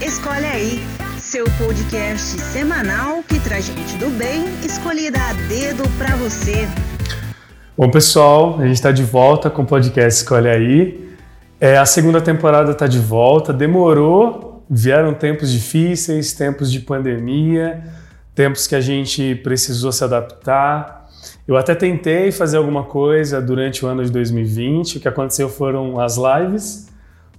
Escolhe Aí, seu podcast semanal que traz gente do bem escolhida a dedo para você. Bom, pessoal, a gente está de volta com o podcast Escolhe Aí. É, a segunda temporada está de volta, demorou, vieram tempos difíceis, tempos de pandemia, tempos que a gente precisou se adaptar. Eu até tentei fazer alguma coisa durante o ano de 2020. O que aconteceu foram as lives,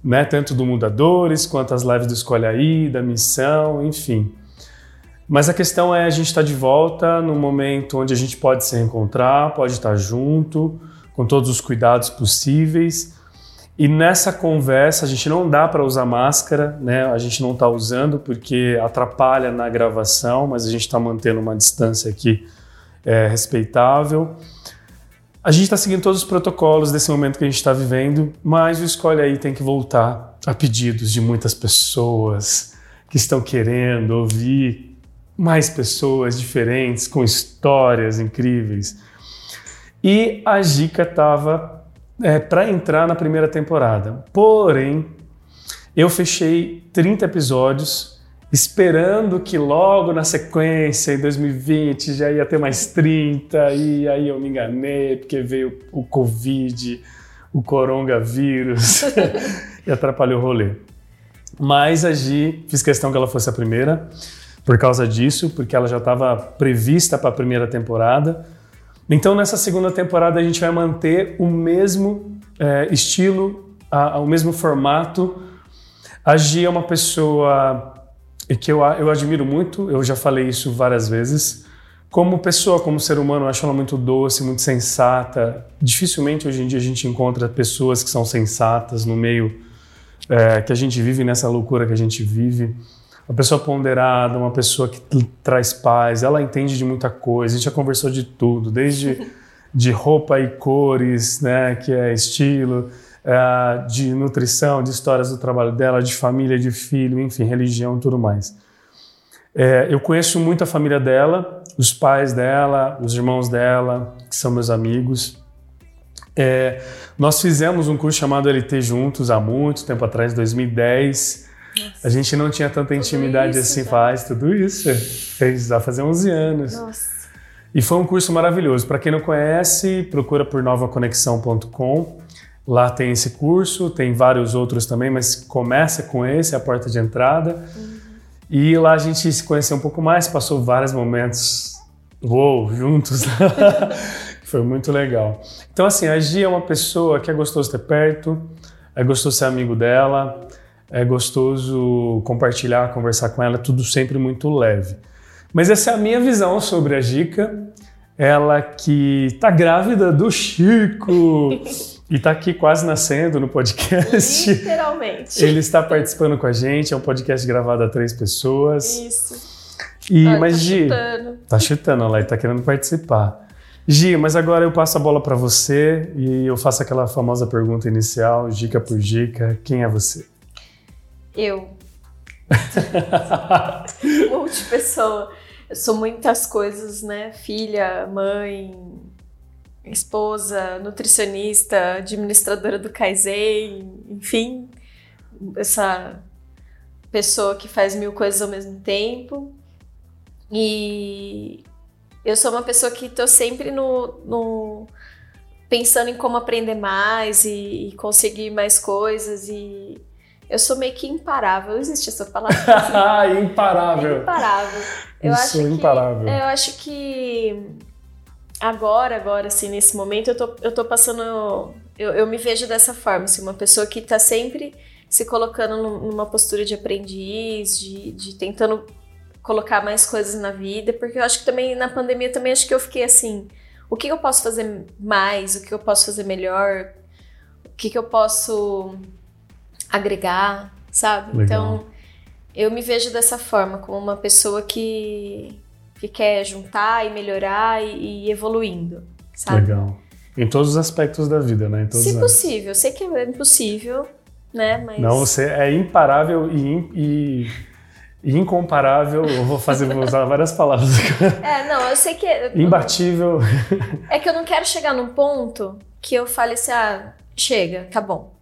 né? Tanto do Mudadores quanto as lives do Escolhe Aí, da Missão, enfim. Mas a questão é a gente estar tá de volta no momento onde a gente pode se encontrar, pode estar junto, com todos os cuidados possíveis. E nessa conversa a gente não dá para usar máscara, né? A gente não está usando porque atrapalha na gravação, mas a gente está mantendo uma distância aqui é, respeitável. A gente está seguindo todos os protocolos desse momento que a gente está vivendo, mas o Escolhe Aí tem que voltar a pedidos de muitas pessoas que estão querendo ouvir mais pessoas diferentes, com histórias incríveis. E a Gica estava é, para entrar na primeira temporada. Porém, eu fechei 30 episódios esperando que logo na sequência, em 2020, já ia ter mais 30, e aí eu me enganei, porque veio o Covid, o coronavírus, e atrapalhou o rolê. Mas a Gi, fiz questão que ela fosse a primeira, por causa disso, porque ela já estava prevista para a primeira temporada. Então, nessa segunda temporada, a gente vai manter o mesmo é, estilo, a, a, o mesmo formato. A Gi é uma pessoa e que eu, eu admiro muito, eu já falei isso várias vezes. Como pessoa, como ser humano, eu acho ela muito doce, muito sensata. Dificilmente hoje em dia a gente encontra pessoas que são sensatas no meio é, que a gente vive, nessa loucura que a gente vive. Uma pessoa ponderada, uma pessoa que traz paz, ela entende de muita coisa. A gente já conversou de tudo, desde de roupa e cores, né, que é estilo, é, de nutrição, de histórias do trabalho dela, de família, de filho, enfim, religião e tudo mais. É, eu conheço muito a família dela, os pais dela, os irmãos dela, que são meus amigos. É, nós fizemos um curso chamado LT juntos há muito tempo atrás, 2010. Nossa. A gente não tinha tanta tudo intimidade assim, já. faz tudo isso. Fez já fazer 11 anos. Nossa. E foi um curso maravilhoso. Para quem não conhece, procura por novaconexão.com. Lá tem esse curso, tem vários outros também, mas começa com esse, a porta de entrada. Uhum. E lá a gente se conheceu um pouco mais, passou vários momentos uou, juntos. Foi muito legal. Então, assim, a Gia é uma pessoa que é gostoso ter perto, é gostoso ser amigo dela, é gostoso compartilhar, conversar com ela, é tudo sempre muito leve. Mas essa é a minha visão sobre a Gica, ela que tá grávida do Chico. E está aqui quase nascendo no podcast. Literalmente. Ele está participando com a gente, é um podcast gravado a três pessoas. Isso. E, Ai, mas, tá Gi, chutando. tá chutando lá e tá querendo participar. Gi, mas agora eu passo a bola para você e eu faço aquela famosa pergunta inicial, dica por dica. Quem é você? Eu. Multipessoa. Eu sou muitas coisas, né? Filha, mãe, esposa, nutricionista, administradora do Kaizen, enfim, essa pessoa que faz mil coisas ao mesmo tempo. E eu sou uma pessoa que estou sempre no, no, pensando em como aprender mais e, e, conseguir mais coisas e eu sou meio que imparável. Existe essa palavra? imparável. imparável. Eu, eu acho imparável. Que, eu acho que agora, agora, assim, nesse momento, eu tô, eu tô passando. Eu, eu me vejo dessa forma, assim, uma pessoa que tá sempre se colocando numa postura de aprendiz, de, de tentando colocar mais coisas na vida, porque eu acho que também na pandemia também acho que eu fiquei assim, o que eu posso fazer mais, o que eu posso fazer melhor, o que, que eu posso agregar, sabe? Legal. Então, eu me vejo dessa forma, como uma pessoa que que quer juntar e melhorar e, e evoluindo, sabe? Legal. Em todos os aspectos da vida, né? Se possível. Eu sei que é impossível, né? Mas... Não, você é imparável e, e, e incomparável. Eu vou fazer, vou usar várias palavras. É, não, eu sei que... É, Imbatível. É que eu não quero chegar num ponto que eu fale assim, ah, chega, tá bom.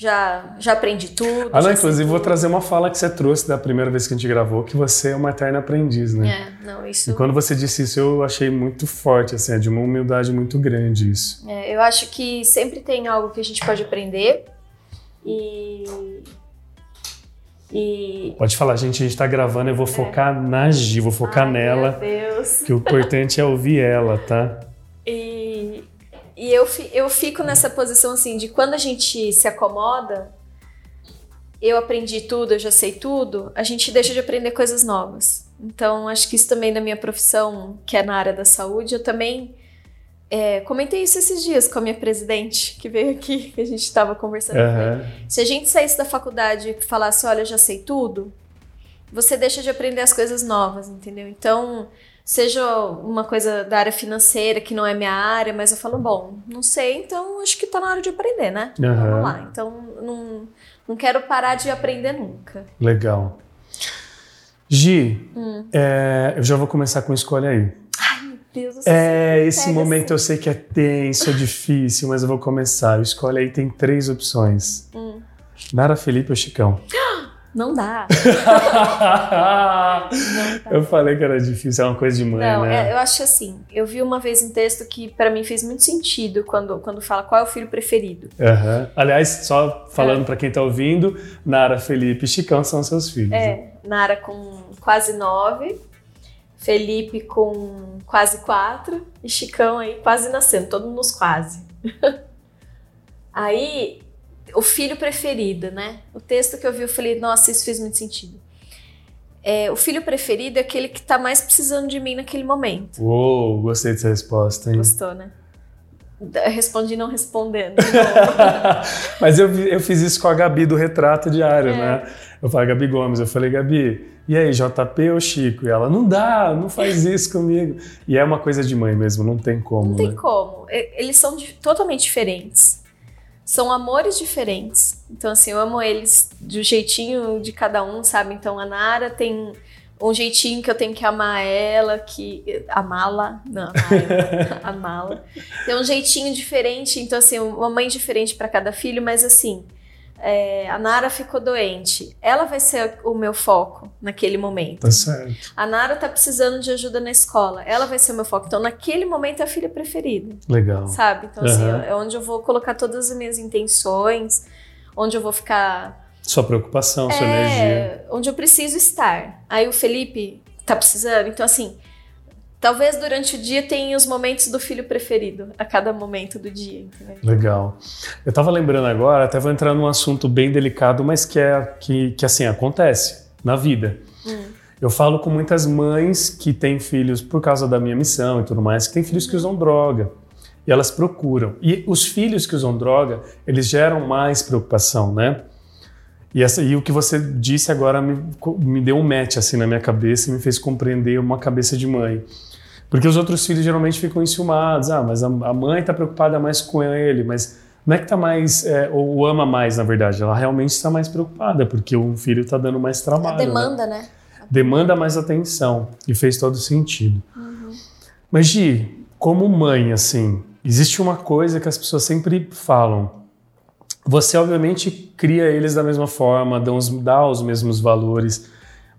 Já, já aprendi tudo. Ah, já inclusive vou trazer uma fala que você trouxe da primeira vez que a gente gravou, que você é uma eterna aprendiz, né? É, não, isso. E quando você disse isso, eu achei muito forte, assim, é de uma humildade muito grande isso. É, eu acho que sempre tem algo que a gente pode aprender e. E. Pode falar, gente, a gente tá gravando, eu vou focar na Gi, vou focar É. Ai, nela, Meu Deus. que o importante é ouvir ela, tá? E, eu, eu fico nessa posição assim de quando a gente se acomoda, eu aprendi tudo, eu já sei tudo, a gente deixa de aprender coisas novas. Então, acho que isso também na minha profissão, que é na área da saúde, eu também é, comentei isso esses dias com a minha presidente, que veio aqui, que a gente estava conversando. Aham. Se a gente saísse da faculdade e falasse, olha, eu já sei tudo, você deixa de aprender as coisas novas, entendeu? Então, seja uma coisa da área financeira, que não é minha área, mas eu falo, bom, não sei, então acho que tá na hora de aprender, né? Aham. Vamos lá. Então, não, não quero parar de aprender nunca. Legal. Gi, Hum. é, eu já vou começar com escolha aí. Meu Deus do céu. É, esse momento eu sei que é tenso, é difícil, mas eu vou começar. O escolha aí tem três opções. Hum. Nara Felipe ou Chicão? Não dá. eu falei que era difícil, é uma coisa de mãe, Não, né? é, eu acho assim. Eu vi uma vez um texto que pra mim fez muito sentido quando, quando fala qual é o filho preferido. Aham. Aliás, só falando pra quem tá ouvindo, Nara Felipe e Chicão são seus filhos. né? É, Nara com quase nove, Felipe com quase quatro e Chicão aí quase nascendo, todo nos quase. aí, o filho preferido, né? O texto que eu vi, eu falei, nossa, isso fez muito sentido. É, o filho preferido é aquele que tá mais precisando de mim naquele momento. Uou, gostei dessa resposta, hein? Gostou, né? Respondi não respondendo. Mas eu, eu fiz isso com a Gabi do Retrato Diário, É. né? Eu falei, Gabi Gomes, eu falei, Gabi, e aí, JP ou Chico? E ela, não dá, não faz isso comigo. E é uma coisa de mãe mesmo, não tem como, Não tem né? como. E- Eles são totalmente diferentes. São amores diferentes. Então, assim, eu amo eles do jeitinho de cada um, sabe? Então, a Nara tem um jeitinho que eu tenho que amar ela, que. Amá-la. Não, amar ela. amá-la. Tem um jeitinho diferente. Então, assim, uma mãe diferente para cada filho, mas assim. É, a Nara ficou doente. Ela vai ser o meu foco naquele momento. Tá certo. A Nara tá precisando de ajuda na escola. Ela vai ser o meu foco. Então, naquele momento, é a filha preferida Legal. sabe? Então, assim, Aham. é onde eu vou colocar todas as minhas intenções, onde eu vou ficar. Sua preocupação, sua energia. É, onde eu preciso estar. Aí o Felipe tá precisando, então, assim. Talvez durante o dia tenha os momentos do filho preferido, a cada momento do dia, entendeu? Legal. Eu tava lembrando agora, até vou entrar num assunto bem delicado, mas que é que, que assim acontece na vida. Hum. Eu falo com muitas mães que têm filhos por causa da minha missão e tudo mais, que têm filhos que usam droga. E elas procuram. E os filhos que usam droga, eles geram mais preocupação, né? E, essa, e o que você disse agora me, me deu um match assim na minha cabeça e me fez compreender uma cabeça de mãe. Porque os outros filhos geralmente ficam enciumados. Ah, mas a, a mãe está preocupada mais com ele, mas não é que está mais, é, ou ama mais, na verdade. Ela realmente está mais preocupada, porque o filho está dando mais trabalho. A né? demanda, né? demanda mais atenção e fez todo sentido. Mas Gi, como mãe, assim, existe uma coisa que as pessoas sempre falam. Você obviamente cria eles da mesma forma, dá os, dá os mesmos valores,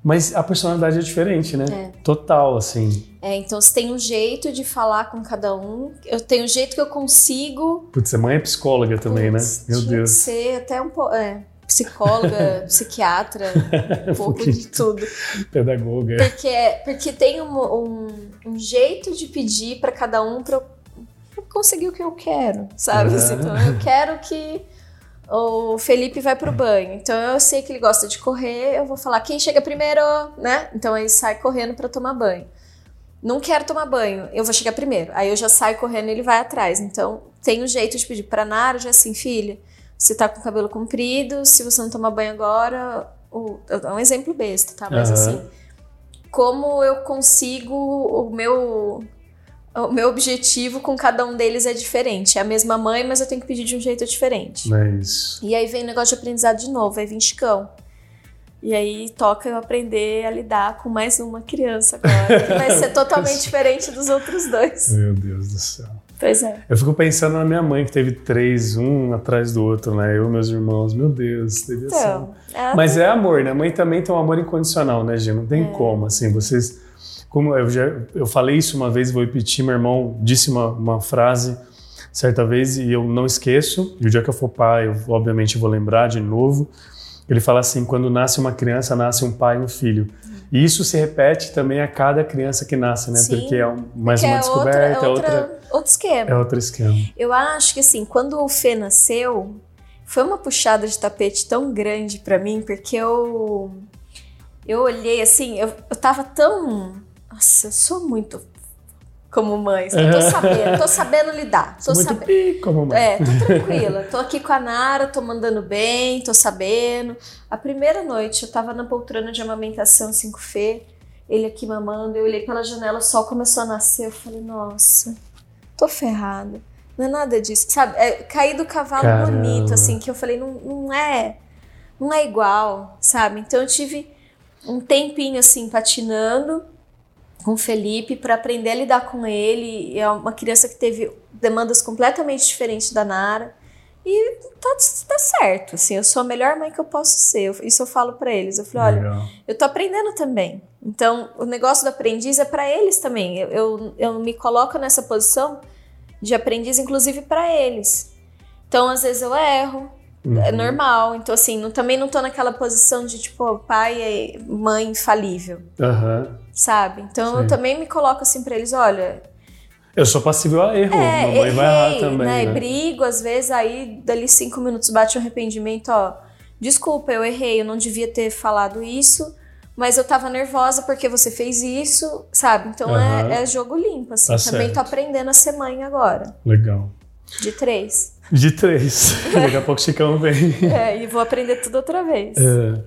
mas a personalidade é diferente, né? É. Total, assim. É, então você tem um jeito de falar com cada um. Eu tenho um jeito que eu consigo. Putz, a mãe é psicóloga também, Putz, né? Meu Deus. ser até um pouco. É, psicóloga, psiquiatra, um pouco de tudo. Pedagoga. Porque, porque tem um, um, um jeito de pedir para cada um para eu pra eu conseguir o que eu quero, sabe? Uhum. Então eu quero que o Felipe vai pro banho. Então eu sei que ele gosta de correr, eu vou falar quem chega primeiro, né? Então ele sai correndo para tomar banho. Não quero tomar banho, eu vou chegar primeiro. Aí eu já saio correndo e ele vai atrás. Então tem um jeito de pedir para Nara, já assim, filha, você tá com o cabelo comprido, se você não tomar banho agora, o- é um exemplo besta, tá? Mas Aham. assim, como eu consigo o meu o meu objetivo com cada um deles é diferente. É a mesma mãe, mas eu tenho que pedir de um jeito diferente. É isso. E aí vem o negócio de aprendizado de novo, aí vem Chicão. E aí toca eu aprender a lidar com mais uma criança agora, que vai ser totalmente diferente dos outros dois. Meu Deus do céu. Pois é. Eu fico pensando na minha mãe, que teve três, um atrás do outro, né? Eu e meus irmãos. Meu Deus, teve Então, assim. ela Mas é amor, né? Mãe também tem um amor incondicional, né, Gê? Não tem É. como, assim, vocês... Como eu já eu falei isso uma vez, vou repetir, meu irmão disse uma, uma frase certa vez e eu não esqueço, e o dia que eu for pai, eu obviamente vou lembrar de novo. Ele fala assim, quando nasce uma criança, nasce um pai e um filho. E isso se repete também a cada criança que nasce, né? Sim, Porque é mais uma é descoberta, outra, é outra, outra, outro esquema. é outro esquema. Eu acho que assim, quando o Fê nasceu, foi uma puxada de tapete tão grande pra mim, porque eu eu olhei assim, eu, eu tava tão, nossa, eu sou muito como mãe, sabe? tô sabendo, tô sabendo lidar, tô Muito sabendo. pi, como mãe. É, tô tranquila. Tô aqui com a Nara, tô mandando bem, tô sabendo. A primeira noite eu tava na poltrona de amamentação 5 Fê, ele aqui mamando, eu olhei pela janela, o sol começou a nascer, eu falei, nossa, tô ferrada. Não é nada disso, sabe? É, caí do cavalo Caramba. bonito, assim, que eu falei, não, não é, não é igual, sabe? Então eu tive um tempinho assim patinando com o Felipe para aprender a lidar com ele. É uma criança que teve demandas completamente diferentes da Nara. E tá, tá certo, assim, eu sou a melhor mãe que eu posso ser. Eu- Isso eu falo para eles. Eu falei, olha, Legal. eu tô aprendendo também. Então, o negócio do aprendiz é para eles também. Eu, eu, eu me coloco nessa posição de aprendiz, inclusive para eles. Então, às vezes eu erro, é Uhum. normal. Então, assim, não- também não tô naquela posição de, tipo, pai e mãe infalível, Aham. Sabe? Então, Sim. eu também me coloco assim pra eles, olha, Eu sou passível a erro, é, mamãe vai errar errei, também, né? né? Brigo, às vezes, aí dali cinco minutos bate um arrependimento, ó. Desculpa, eu errei, eu não devia ter falado isso, mas eu tava nervosa porque você fez isso, sabe? Então Aham. é, é jogo limpo, assim. Tá Também tô certo. aprendendo a ser mãe agora, Legal. de três. De três. Daqui a pouco o Chicão vem. é, e vou aprender tudo outra vez. É.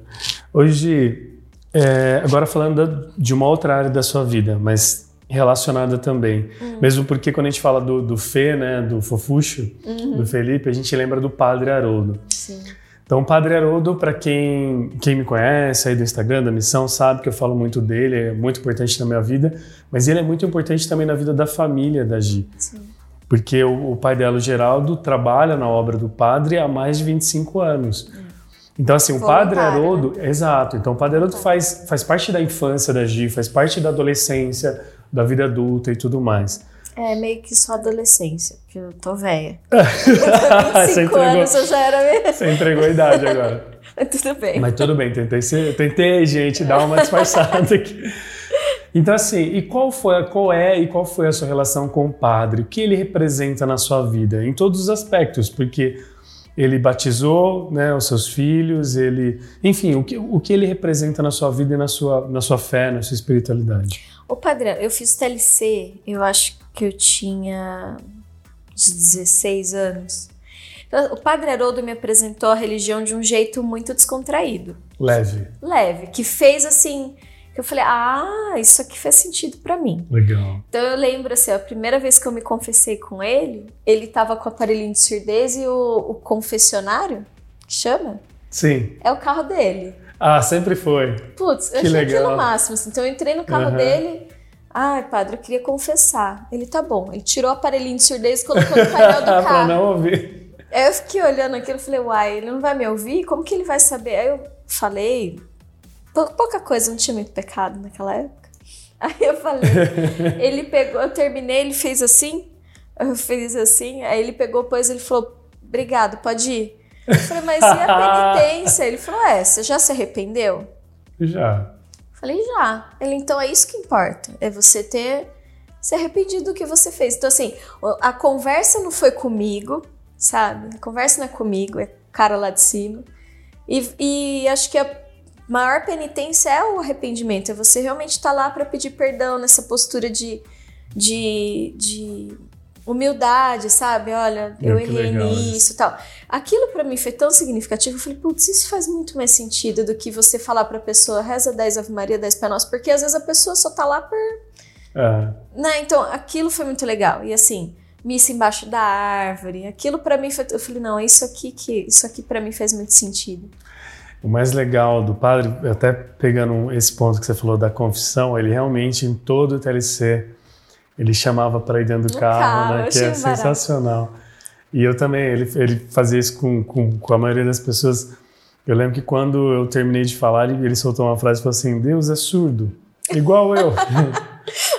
Hoje, é, agora falando de uma outra área da sua vida, mas relacionada também. Hum. Mesmo porque quando a gente fala do, do Fê, né, do Fofuxo, Uhum. do Felipe, a gente lembra do Padre Haroldo. Sim. Então, o Padre Haroldo, para quem, quem me conhece aí do Instagram, da missão, sabe que eu falo muito dele, é muito importante na minha vida, mas ele é muito importante também na vida da família da Gi. Sim. Porque o, o pai dela, o Geraldo, trabalha na obra do padre há mais de 25 anos. Então, assim, o Padre Voluntário, Haroldo, exato. Então, o Padre Haroldo faz, faz parte da infância da Gi, faz parte da adolescência, da vida adulta e tudo mais. É meio que só adolescência, porque eu tô velha. Você 25 entregou, anos eu já era meio... você entregou a idade agora. Mas tudo bem. Mas tudo bem, tentei, ser, tentei, gente, dar uma disfarçada aqui. Então, assim, e qual foi, qual é e qual foi a sua relação com o padre? O que ele representa na sua vida? Em todos os aspectos, porque ele batizou né, os seus filhos, ele. Enfim, o que, o que ele representa na sua vida e na sua, na sua fé, na sua espiritualidade? Ô, Padre, eu fiz TLC, eu acho que eu tinha uns 16 anos. Então, O Padre Haroldo me apresentou a religião de um jeito muito descontraído, Leve. leve, que fez assim, que eu falei, ah, isso aqui faz sentido pra mim. Legal. Então eu lembro assim, a primeira vez que eu me confessei com ele, ele tava com o aparelhinho de surdez e o, o confessionário, que chama, Sim. é o carro dele. Ah, sempre foi. Putz, eu Que achei legal. aquilo máximo. assim. Então eu entrei no carro Aham. dele. Ai, padre, eu queria confessar. Ele tá bom. Ele tirou o aparelhinho de surdez e colocou no painel do pra carro. não ouvir. Aí eu fiquei olhando aquilo e falei, uai, ele não vai me ouvir? Como que ele vai saber? Aí eu falei, pouca coisa, não tinha muito pecado naquela época. Aí eu falei, ele pegou, eu terminei, ele fez assim, eu fiz assim, aí ele pegou, pôs, ele falou, obrigado, pode ir. Eu falei, mas e a penitência? Ele falou, é, você já se arrependeu? Já. Falei, já. Ele, então é isso que importa. É você ter se arrependido do que você fez. Então, assim, a conversa não foi comigo, sabe? A conversa não é comigo, é o cara lá de cima. E, e acho que a maior penitência é o arrependimento. É você realmente estar lá para pedir perdão nessa postura de, de, de humildade, sabe? Olha, eu Ah, que errei legal nisso e tal. Aquilo pra mim foi tão significativo. Eu falei, putz, isso faz muito mais sentido do que você falar pra pessoa reza 10 Ave Maria, 10 Pai Nosso, porque às vezes a pessoa só tá lá por. É. Né? Então, aquilo foi muito legal. E assim, missa embaixo da árvore, aquilo pra mim foi. Eu falei, não, é isso aqui que. Isso aqui para mim faz muito sentido. O mais legal do padre, até pegando esse ponto que você falou da confissão, ele realmente em todo o TLC Ele chamava para ir dentro do carro, carro, né? Que é barato. sensacional. E eu também, ele, ele fazia isso com, com, com a maioria das pessoas. Eu lembro que quando eu terminei de falar, ele, ele soltou uma frase e falou assim: Deus é surdo, igual eu.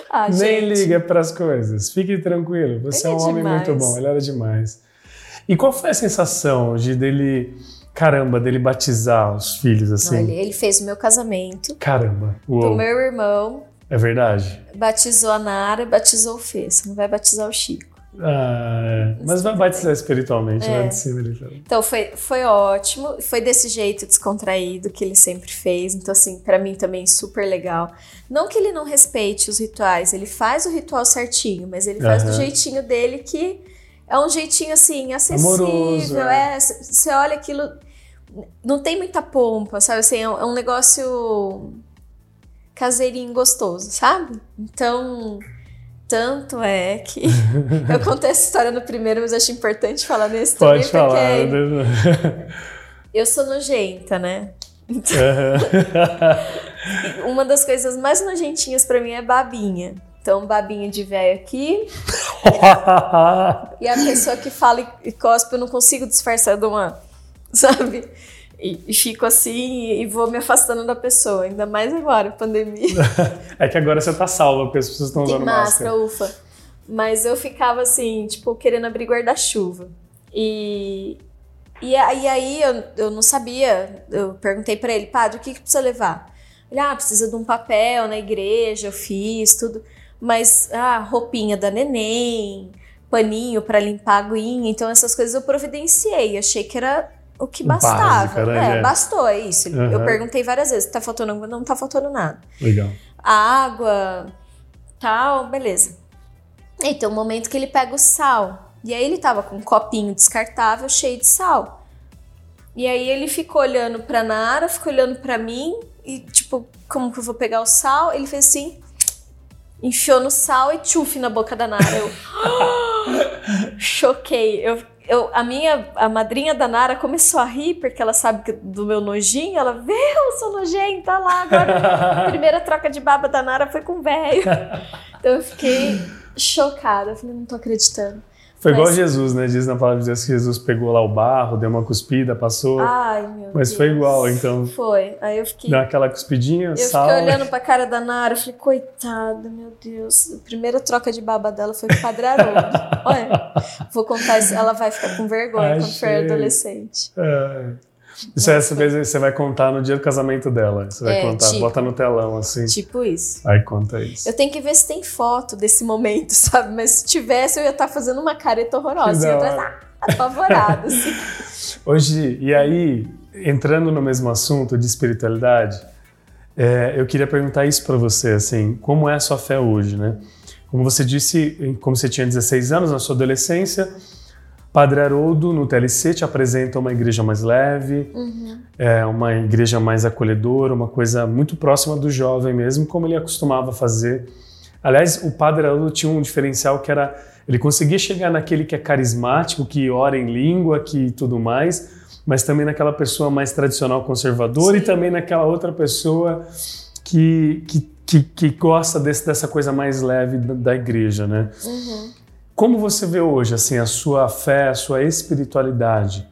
Ah, Nem gente. liga para as coisas. Fique tranquilo, você Ele é um é homem muito bom. Ele era demais. E qual foi a sensação de dele, caramba, dele batizar os filhos assim? ele, ele fez o meu casamento. Caramba, Do uou, meu irmão, é verdade. batizou a Nara e batizou o Fê. Você não vai batizar o Chico. Ah, é. Mas vai batizar espiritualmente, É. lá de cima ele. Então foi, foi ótimo, foi desse jeito descontraído que ele sempre fez. Então, assim, pra mim também super legal. Não que ele não respeite os rituais, ele faz o ritual certinho, mas ele faz do Aham. jeitinho dele que é um jeitinho assim, acessível. Amoroso, é. Você olha aquilo. Não tem muita pompa, sabe? Assim, é um, é um negócio caseirinho gostoso, sabe? Então. Tanto é que eu contei essa história no primeiro, mas acho importante falar nesse Pode também, falar. porque né? eu sou nojenta, né? Aham. Uma das coisas mais nojentinhas pra mim é babinha. Então, babinha de velho aqui, e a pessoa que fala e- e cospe, eu não consigo disfarçar de uma, sabe? E, e fico assim e vou me afastando da pessoa, ainda mais agora, pandemia. é que agora você tá salva, porque as pessoas estão usando máscara, máscara. ufa. Mas eu ficava assim, tipo, querendo abrir guarda-chuva. E, e, e aí eu, eu não sabia. Eu perguntei pra ele, padre, o que, que precisa levar? Ele, ah, precisa de um papel na igreja, eu fiz tudo. Mas, ah, roupinha da neném, paninho pra limpar a aguinha. Então, essas coisas eu providenciei. Achei que era o que Básico, bastava. né? É, bastou, é isso. Eu Aham. perguntei várias vezes, tá faltando água? Não tá faltando nada Legal. a água, tal, beleza. E tem um momento que ele pega o sal. E aí ele tava com um copinho descartável cheio de sal. E aí ele ficou olhando pra Nara, ficou olhando pra mim e tipo, como que eu vou pegar o sal? Ele fez assim, enfiou no sal e tchuf na boca da Nara. Eu choquei. Eu, eu, a minha, a madrinha da Nara começou a rir porque ela sabe que do meu nojinho. Ela, viu, eu sou nojenta lá agora. A primeira troca de baba da Nara foi com o velho. Então eu fiquei chocada. Eu falei, não tô acreditando. Foi igual Mas- Jesus, né? Diz na palavra de Deus que Jesus pegou lá o barro, deu uma cuspida, passou. Ai, meu mas Deus. foi igual, então. Foi. Aí eu fiquei. Deu aquela cuspidinha, Eu sal. fiquei olhando pra cara da Nara, eu falei, coitada, meu Deus. A primeira troca de baba dela foi com o Padre Haroldo. Olha, vou contar isso, ela vai ficar com vergonha quando for adolescente. É. Isso essa vez você vai contar no dia do casamento dela. Você vai É, contar, tipo. bota no telão assim. Tipo isso. Aí conta isso. Eu tenho que ver se tem foto desse momento, sabe? Mas se tivesse, eu ia estar fazendo uma careta horrorosa. Eu ia estar apavorada, assim. Hoje, e aí, entrando no mesmo assunto de espiritualidade, é, eu queria perguntar isso para você, assim, como é a sua fé hoje, né? Como você disse, como você tinha 16 anos na sua adolescência, Padre Haroldo no TLC te apresenta uma igreja mais leve, é, uma igreja mais acolhedora, uma coisa muito próxima do jovem mesmo, como ele acostumava fazer. Aliás, o Padre Haroldo tinha um diferencial que era ele conseguia chegar naquele que é carismático, que ora em língua, que tudo mais, mas também naquela pessoa mais tradicional conservadora e Sim. também naquela outra pessoa que, que, que, que gosta desse, dessa coisa mais leve da, da igreja, né? Uhum. Como você vê hoje assim a sua fé, a sua espiritualidade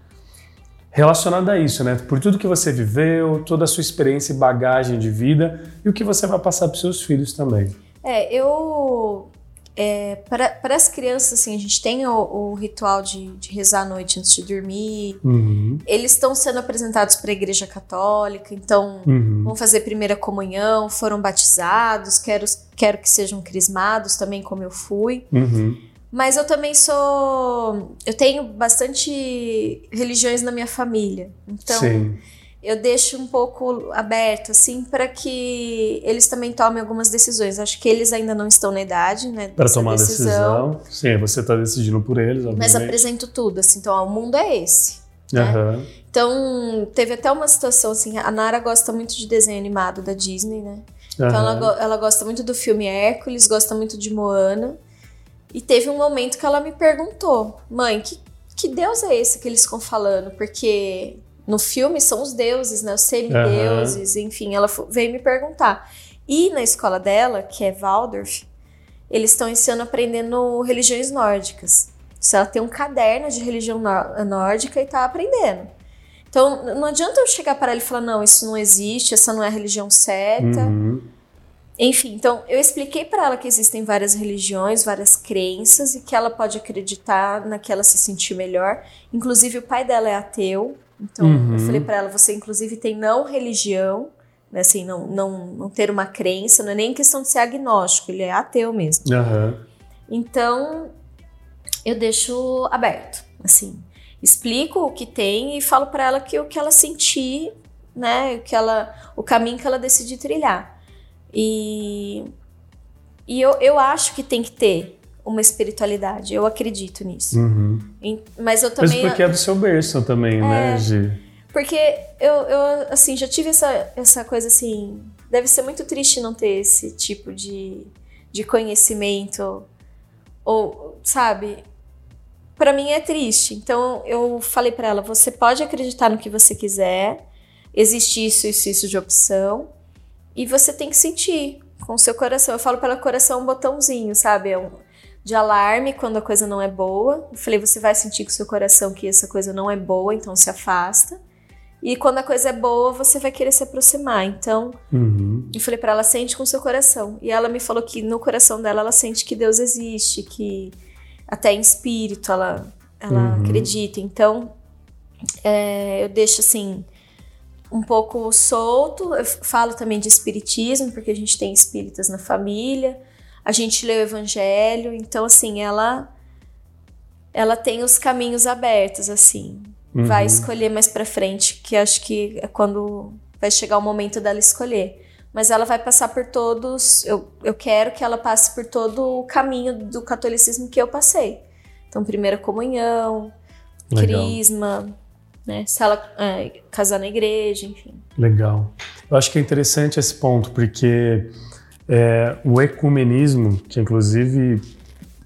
relacionada a isso, né? Por tudo que você viveu, toda a sua experiência e bagagem de vida e o que você vai passar para seus filhos também. É, eu. É, para as crianças, assim, a gente tem o, o ritual de, de rezar à noite antes de dormir. Uhum, Eles estão sendo apresentados para a Igreja Católica, então uhum. vão fazer primeira comunhão, foram batizados, quero, quero que sejam crismados também, como eu fui. Uhum. Mas eu também sou. Eu tenho bastante religiões na minha família. Então Sim. eu deixo um pouco aberto, assim, para que eles também tomem algumas decisões. Acho que eles ainda não estão na idade, né? Para tomar decisão. Sim, você está decidindo por eles, obviamente. Mas apresento tudo, assim. Então, ó, o mundo é esse. né? Então, teve até uma situação assim, a Nara gosta muito de desenho animado da Disney, né? Então ela, aham. go- ela gosta muito do filme Hércules, gosta muito de Moana. E teve um momento que ela me perguntou, mãe, que, que deus é esse que eles ficam falando? Porque no filme são os deuses, né? Os semideuses, enfim, ela veio me perguntar. E na escola dela, que é Waldorf, eles estão ensinando aprendendo religiões nórdicas. Se ela tem um caderno de religião nórdica e está aprendendo. Então, não adianta eu chegar para ela e falar, não, isso não existe, essa não é a religião certa. Uhum. Enfim, então eu expliquei para ela que existem várias religiões, várias crenças e que ela pode acreditar na que ela se sentir melhor. Inclusive, o pai dela é ateu, então uhum. eu falei para ela: você, inclusive, tem não religião, né, assim, não, não, não ter uma crença, não é nem questão de ser agnóstico, ele é ateu mesmo. Uhum. Então, eu deixo aberto, assim. Explico o que tem e falo para ela que o que ela sentir, né, o, que ela, o caminho que ela decidir trilhar. E, e eu, eu acho que tem que ter uma espiritualidade, eu acredito nisso. Uhum. mas eu também. Mas porque é do seu berço também, né, é, né, Gi? Porque eu, eu, assim, já tive essa, essa coisa assim. Deve ser muito triste não ter esse tipo de, de conhecimento. Ou, sabe? Para mim é triste. Então eu falei para ela: você pode acreditar no que você quiser, existe isso, isso, isso de opção. E você tem que sentir com o seu coração. Eu falo para o coração um botãozinho, sabe? É um, de alarme quando a coisa não é boa. Eu falei, você vai sentir com o seu coração que essa coisa não é boa, então se afasta. E quando a coisa é boa, você vai querer se aproximar. Então, uhum. eu falei para ela, sente com o seu coração. E ela me falou que no coração dela, ela sente que Deus existe, que até em espírito ela, ela uhum. acredita. Então, é, eu deixo assim um pouco solto. Eu falo também de espiritismo, porque a gente tem espíritas na família. A gente lê o evangelho, então assim, ela ela tem os caminhos abertos assim. Uhum. Vai escolher mais para frente, que acho que é quando vai chegar o momento dela escolher. Mas ela vai passar por todos, eu, eu quero que ela passe por todo o caminho do catolicismo que eu passei. Então, primeira comunhão, Legal. crisma, né? Ela é, casar na igreja, enfim. Legal. Eu acho que é interessante esse ponto, porque é, o ecumenismo, que inclusive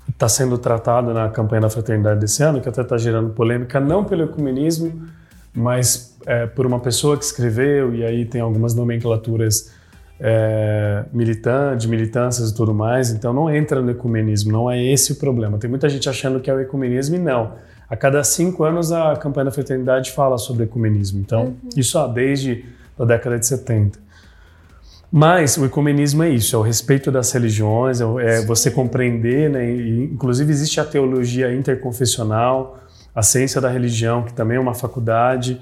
está sendo tratado na campanha da fraternidade desse ano, que até está gerando polêmica, não pelo ecumenismo, mas é, por uma pessoa que escreveu, e aí tem algumas nomenclaturas é, militantes, militâncias e tudo mais, então não entra no ecumenismo, não é esse o problema. Tem muita gente achando que é o ecumenismo e não. A cada cinco anos a campanha da fraternidade fala sobre ecumenismo, então uhum. isso ó, desde a década de 70. Mas o ecumenismo é isso, é o respeito das religiões, é, é você compreender, né? E, inclusive existe a teologia interconfessional, a ciência da religião, que também é uma faculdade,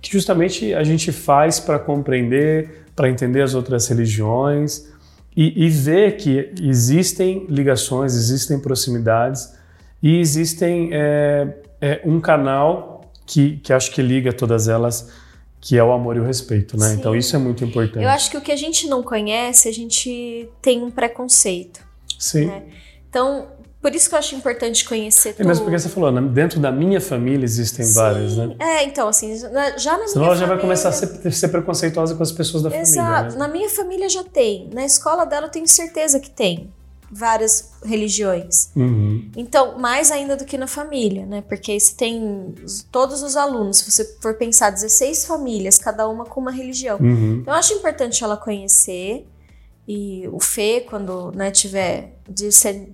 que justamente a gente faz para compreender, para entender as outras religiões e, e ver que existem ligações, existem proximidades e existem é, é, um canal que, que acho que liga todas elas que é o amor e o respeito, né? Sim. Então isso é muito importante. Eu acho que o que a gente não conhece, a gente tem um preconceito. Sim. Né? Então, por isso que eu acho importante conhecer tudo. É mesmo porque você falou, né? dentro da minha família existem Sim. várias, né? É, então, assim, já na Senão minha Senão ela já vai começar a ser, ser, preconceituosa com as pessoas da Exato. família. Exato. Né? Na minha família já tem. Na escola dela eu tenho certeza que tem várias religiões. Uhum. Então, mais ainda do que na família, né? Porque se tem todos os alunos, se você for pensar 16 famílias, cada uma com uma religião. Uhum. Então, eu acho importante ela conhecer e o Fê, quando né, tiver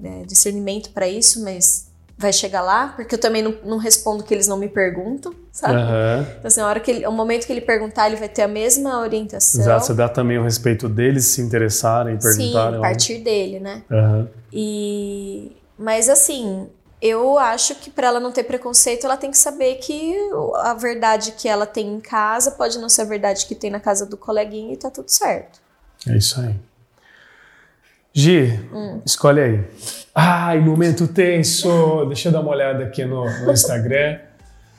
né, discernimento para isso, mas vai chegar lá, porque eu também não, não respondo que eles não me perguntam, sabe? Uhum. Então, assim, a hora que ele, o momento que ele perguntar, ele vai ter a mesma orientação. Exato, você dá também o respeito deles se interessarem, perguntarem. Sim, a partir dele, né? Uhum. E... Mas, assim, eu acho que para ela não ter preconceito, ela tem que saber que a verdade que ela tem em casa pode não ser a verdade que tem na casa do coleguinha e tá tudo certo. É isso aí. Gi, hum. escolhe aí. Ai, momento tenso. Deixa eu dar uma olhada aqui no, no Instagram.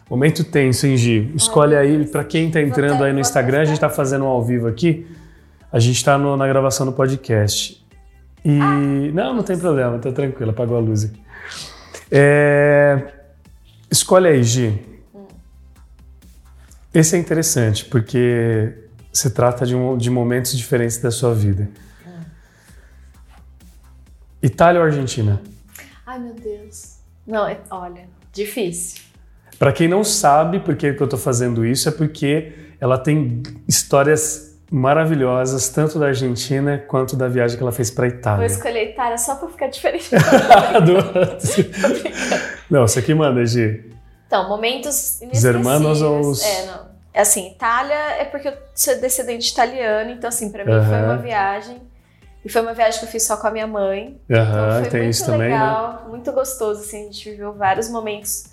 Momento tenso, hein, Gi? Escolhe aí, para quem está entrando aí no Instagram, a gente está fazendo um ao vivo aqui. A gente está na gravação do podcast. E. Não, não tem problema, tá tranquilo, apagou a luz aqui. É... Escolhe aí, Gi. Esse é interessante, porque se trata de, um, de momentos diferentes da sua vida. Itália ou Argentina? Ai, meu Deus. Não, é, olha, difícil. Para quem não sabe por que, que eu estou fazendo isso, é porque ela tem histórias maravilhosas, tanto da Argentina quanto da viagem que ela fez para Vou Itália. escolher a Itália só pra ficar diferente. Não, você aqui manda, Gi. Então, momentos Os hermanos ou inesquecíveis. os- É, não. É assim, Itália é porque eu sou descendente italiano, então assim, pra mim foi Aham. uma viagem. E foi uma viagem que eu fiz só com a minha mãe. Aham, Então foi tem muito isso também, né? legal, muito gostoso, assim, a gente viveu vários momentos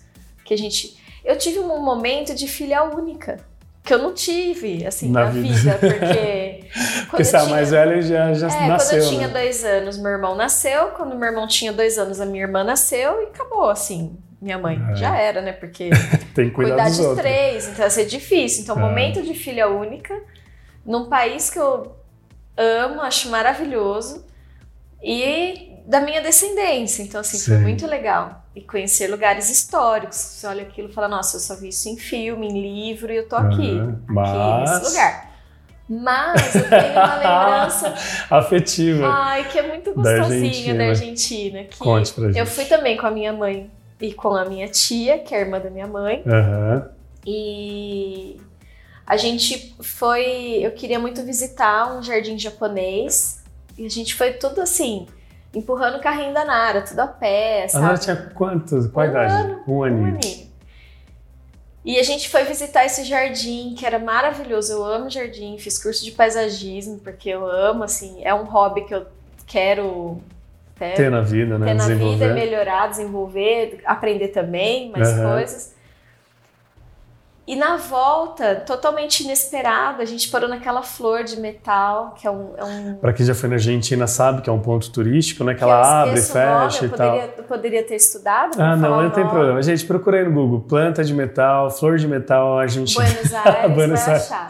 que a gente... Eu tive um momento de filha única, que eu não tive, assim, Na na, vida. vida. porque... Porque você tinha- mais velha e já, já é, nasceu, quando eu tinha né? dois anos, meu irmão nasceu. Quando meu irmão tinha dois anos, a minha irmã nasceu e acabou, assim. Minha mãe É. já era, né? Porque Tem que cuidar de outros. três, então ia ser difícil. Então, É. momento de filha única, num país que eu amo, acho maravilhoso, e da minha descendência. Então, assim, foi Sim. muito legal. E conhecer lugares históricos. Você olha aquilo e fala, nossa, eu só vi isso em filme, em livro, e eu tô aqui, aqui, Mas- nesse lugar. Mas eu tenho uma lembrança Afetiva. Ai, que é muito Da gostosinha Argentina. da Argentina. Que Conte pra gente. eu fui também com a minha mãe e com a minha tia, que é a irmã da minha mãe. Aham. E a gente foi. Eu queria muito visitar um jardim japonês. E a gente foi tudo assim, empurrando o carrinho da Nara, tudo a pé, A sabe? Nara tinha quantos? Qual a Um idade? ano, Um Um aninho. aninho. E a gente foi visitar esse jardim, que era maravilhoso. Eu amo jardim, fiz curso de paisagismo, porque eu amo, assim, é um hobby que eu quero até Ter na vida, né? ter na vida, melhorar, desenvolver, aprender também mais Aham. coisas. E na volta, totalmente inesperado, a gente parou naquela flor de metal, que é um. É um Pra quem já foi na Argentina sabe que é um ponto turístico, né? Que que ela abre, nome, fecha eu e tal. poderia, eu poderia ter estudado. Ah, não, não tem nome. problema. Gente, procura aí no Google. Planta de metal, flor de metal, Argentina. Buenos Aires, Buenos vai Aires. achar.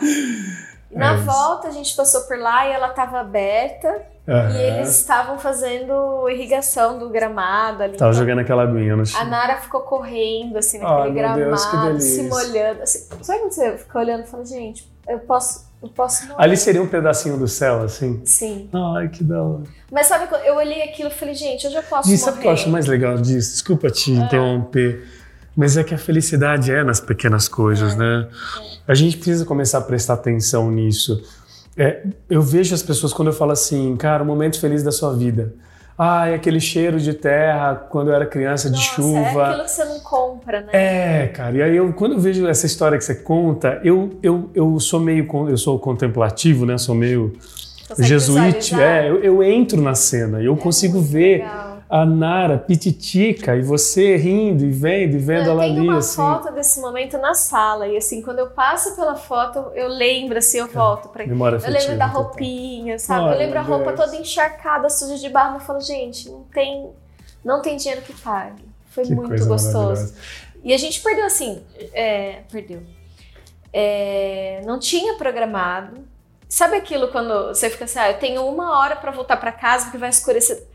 E na É volta a gente passou por lá e ela estava aberta Aham. e eles estavam fazendo irrigação do gramado ali. Tava Então, jogando aquela aguinha no A chão. Nara ficou correndo, assim, naquele meu Deus, gramado, se molhando. Assim. Sabe quando você fica olhando e fala, gente, eu posso, eu posso morrer. Ali seria um pedacinho do céu, assim. Sim. Ai, que da hora. Mas sabe, quando eu olhei aquilo e falei, gente, hoje eu posso E morrer. sabe o que eu acho mais legal disso? Desculpa te Ah. interromper. Mas é que a felicidade é nas pequenas coisas, É, né? A gente precisa começar a prestar atenção nisso. É, eu vejo as pessoas quando eu falo assim, cara, o momento feliz da sua vida. Ah, é aquele cheiro de terra quando eu era criança, de Nossa, chuva. é aquilo que você não compra, né? É, cara, e aí eu, quando eu vejo essa história que você conta, eu, eu, eu sou meio, eu sou contemplativo, né? Sou meio Consegue jesuíte, visualizar? é, eu, eu entro na cena e eu É consigo ver legal. A Nara pititica e você rindo e vendo e vendo eu ela tenho ali, uma assim. foto desse momento na sala e assim, quando eu passo pela foto, eu lembro, assim, eu volto pra Memória Eu afetiva. lembro da roupinha, sabe? Ai, eu lembro a roupa Deus. toda encharcada, suja de barro. Eu falo, gente, não tem, não tem dinheiro que pague. Foi Que muito gostoso. E a gente perdeu assim, é, perdeu. É, não tinha programado. Sabe aquilo quando você fica assim, ah, eu tenho uma hora pra voltar pra casa porque vai escurecer.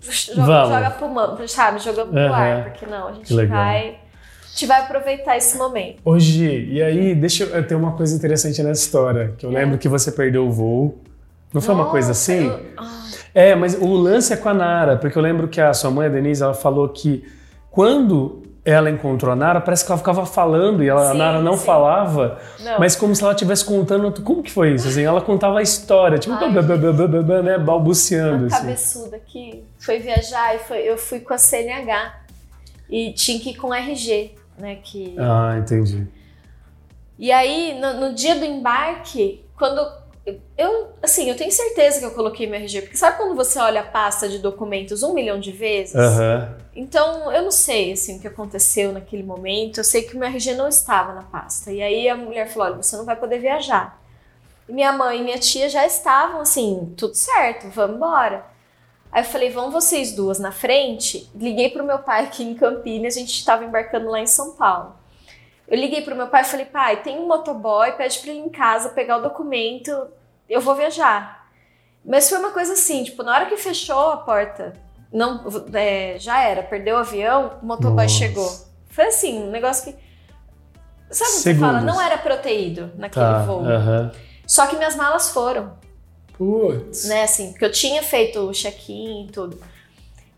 Joga, Vamos. joga pro sabe? Jogamos pro Aham. ar, porque não, a gente vai. A gente vai aproveitar esse momento. Hoje, e aí, deixa eu, eu ter uma coisa interessante nessa história, que eu lembro que você perdeu o voo. Não foi uma coisa Nossa, assim? eu- ai, É, mas o lance é com a Nara, porque eu lembro que a sua mãe, a Denise, ela falou que quando ela encontrou a Nara, parece que ela ficava falando e ela, a Sim, Nara não sim. falava, não. mas como se ela estivesse contando. Como que foi isso? Assim, ela contava a história, tipo, Ai, blá, blá, blá, né, balbuciando. uma Assim. cabeçuda que foi viajar e foi, eu fui com a CNH e tinha que ir com RG, né? Que... Ah, entendi. E aí, no, no dia do embarque, quando. Eu, assim, eu tenho certeza que eu coloquei meu RG, porque sabe quando você olha a pasta de documentos um milhão de vezes? Aham. Então, eu não sei, assim, o que aconteceu naquele momento. Eu sei que o meu RG não estava na pasta. E aí a mulher falou: olha, você não vai poder viajar. E minha mãe e minha tia já estavam assim, tudo certo, vamos embora. Aí eu falei, vão vocês duas na frente. Liguei pro meu pai aqui em Campinas, a gente estava embarcando lá em São Paulo. Eu liguei pro meu pai e falei, pai, tem um motoboy, pede pra ele ir em casa pegar o documento, eu vou viajar. Mas foi uma coisa assim, tipo, na hora que fechou a porta, não, é, já era, perdeu o avião, o motoboy Nossa. chegou. Foi assim, um negócio que. Sabe o que você fala? Não era proteído naquele Tá. voo. Aham. Só que minhas malas foram Putz. né, assim, porque eu tinha feito o check-in e tudo.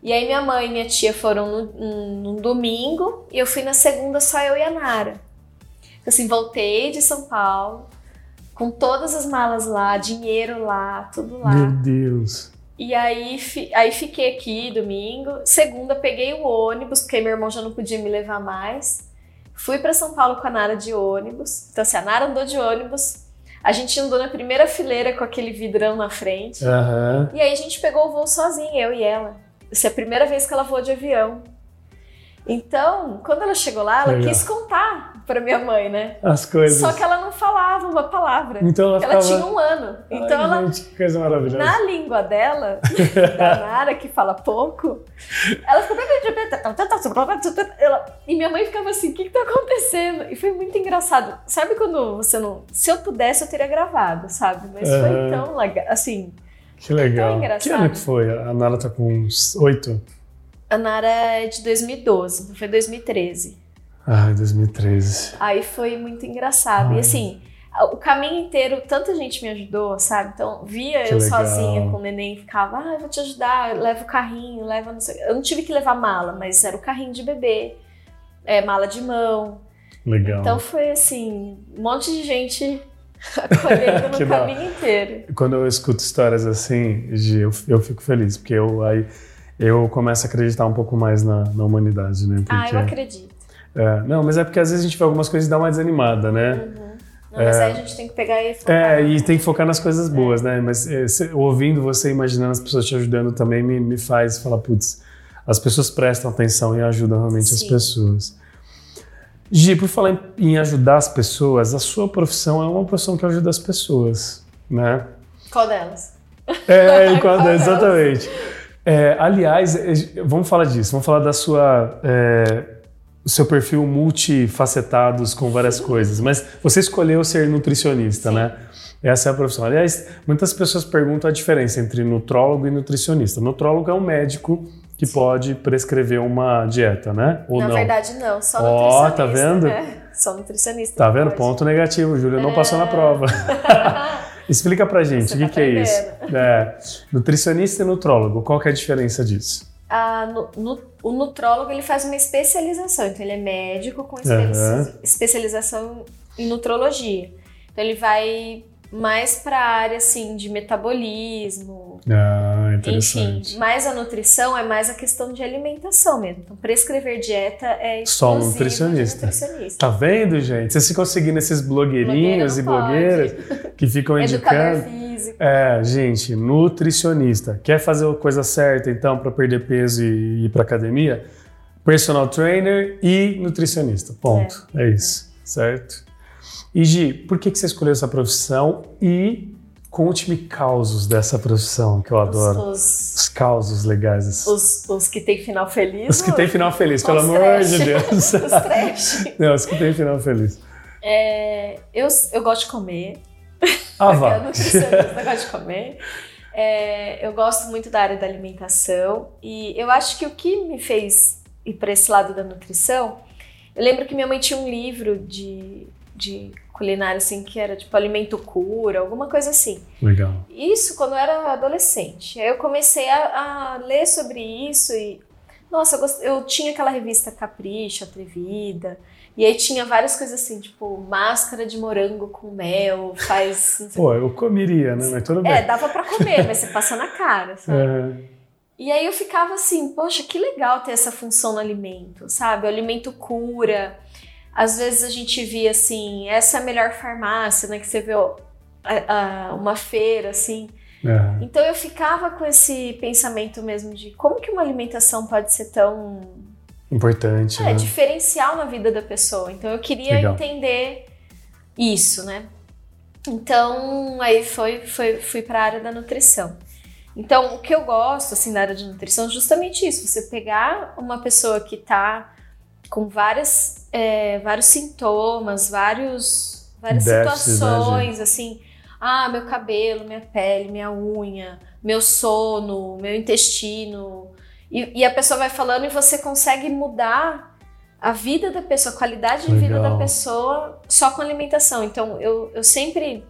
E aí minha mãe e minha tia foram num domingo e eu fui na segunda só eu e a Nara. Assim, voltei de São Paulo, com todas as malas lá, dinheiro lá, tudo lá. Meu Deus. E aí, aí fiquei aqui domingo. Segunda, peguei o ônibus, porque meu irmão já não podia me levar mais. Fui para São Paulo com a Nara de ônibus. Então, assim, a Nara andou de ônibus. A gente andou na primeira fileira com aquele vidrão na frente. Uhum. E aí a gente pegou o voo sozinha, eu e ela. Essa é a primeira vez que ela voou de avião. Então, quando ela chegou lá, ela Legal. quis contar para minha mãe, né? As coisas. Só que ela não falava uma palavra. Então ela, ficava... ela tinha um ano. Então Ai, ela. Gente, que coisa maravilhosa. Na língua dela, da Nara, que fala pouco, ela ficou. Ela... E minha mãe ficava assim: o que, que tá acontecendo? E foi muito engraçado. Sabe quando você não. Se eu pudesse, eu teria gravado, sabe? Mas uhum. foi tão legal. Assim. Que legal. Que ano que foi? A Nara tá com uns oito? A Nara é de 2012, então foi 2013. Ah, 2013. Aí foi muito engraçado. Ai. E assim, o caminho inteiro, tanta gente me ajudou, sabe? Então, via que eu legal. sozinha com o neném e ficava, ah, eu vou te ajudar, leva o carrinho, leva não sei. Eu não tive que levar mala, mas era o carrinho de bebê, é, mala de mão. Legal. Então foi assim, um monte de gente acolhendo no caminho inteiro. Quando eu escuto histórias assim, eu, eu fico feliz, porque eu aí eu começo a acreditar um pouco mais na, na humanidade, né? Porque, ah, eu acredito. É, não, mas é porque às vezes a gente vê algumas coisas e dá uma desanimada, né? Uhum. Não, mas é, aí a gente tem que pegar e focar. É, e tem que focar nas coisas é. boas, né? Mas é, se, ouvindo você, imaginando as pessoas te ajudando também me, me faz falar, putz, as pessoas prestam atenção e ajudam realmente Sim. as pessoas. Gi, por falar em, em, ajudar as pessoas, a sua profissão é uma profissão que ajuda as pessoas, né? Qual delas? É, qual, qual delas, exatamente. É, aliás, é, vamos falar disso, vamos falar da sua. É, o seu perfil multifacetados com várias coisas, mas você escolheu ser nutricionista, Sim. né? Essa é a profissão. Aliás, muitas pessoas perguntam a diferença entre nutrólogo e nutricionista. Nutrólogo é um médico que Sim. pode prescrever uma dieta, né? Ou Na não? verdade, não, só oh, nutricionista. Ó, tá vendo? Né? Só nutricionista. Tá vendo? Pode. Ponto negativo, Júlia é... não passou na prova. Explica pra gente, o que, tá que é isso? É, nutricionista e nutrólogo, qual que é a diferença disso? Ah, no, no, o nutrólogo ele faz uma especialização, então ele é médico com espe uhum. especialização em nutrologia. Então ele vai mais para a área assim de metabolismo. Ah, interessante. Enfim, mais a nutrição é mais a questão de alimentação mesmo. Então, prescrever dieta é só nutricionista. nutricionista. Tá vendo, gente? Vocês conseguindo esses blogueirinhos e blogueiras que ficam indicando. Físico. É, gente, nutricionista. Quer fazer a coisa certa então para perder peso e ir para academia? Personal trainer e nutricionista. Ponto. É, é isso, certo? E Gi, por que, que você escolheu essa profissão e conte-me causos dessa profissão que eu adoro. Os, os causos legais. Os, os que tem final feliz? Os que tem final feliz, pelo amor trash. de Deus. os trash. Não, os que tem final feliz. É, eu, eu gosto de comer. Ah, vá. eu gosto de comer. É, eu gosto muito da área da alimentação e eu acho que o que me fez ir para esse lado da nutrição, eu lembro que minha mãe tinha um livro de, de culinária, assim, que era tipo alimento cura, alguma coisa assim. Legal. Isso quando eu era adolescente. Aí eu comecei a, a ler sobre isso e. Nossa, eu, gost... eu tinha aquela revista Capricho, Atrevida. E aí tinha várias coisas assim, tipo, máscara de morango com mel, faz. Pô, eu comeria, né? Mas tudo bem. É, dava pra comer, mas você passa na cara, sabe? É. E aí eu ficava assim, poxa, que legal ter essa função no alimento, sabe? O alimento cura. Às vezes a gente via assim, essa é a melhor farmácia, né? Que você vê ó, a, a, uma feira, assim. É. Então eu ficava com esse pensamento mesmo de como que uma alimentação pode ser tão importante, é, né? diferencial na vida da pessoa. Então eu queria Legal. entender isso, né? Então aí foi, foi fui para a área da nutrição. Então o que eu gosto assim da área de nutrição é justamente isso, você pegar uma pessoa que está com várias, é, vários sintomas, vários, várias Déficit, situações, né, assim, ah, meu cabelo, minha pele, minha unha, meu sono, meu intestino. E, e, a pessoa vai falando e você consegue mudar a vida da pessoa, a qualidade de vida da pessoa só com alimentação. Então, eu, eu sempre.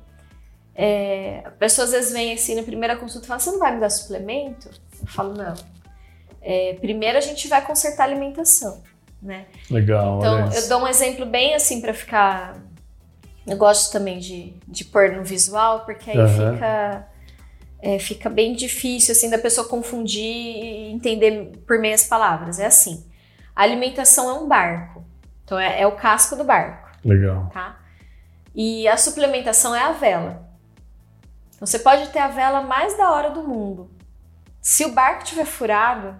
É, a pessoa às vezes vem assim na primeira consulta e fala: Você não vai me dar suplemento? Eu falo: Não. É, primeiro a gente vai consertar a alimentação né? Legal. Então, eu dou um exemplo bem assim para ficar Eu gosto também de, de pôr no visual, porque aí Aham. fica, é, fica bem difícil assim da pessoa confundir e entender por meias palavras. É assim: a alimentação é um barco, então é, é o casco do barco, Legal. tá? E a suplementação é a vela. Então você pode ter a vela mais da hora do mundo. Se o barco tiver furado,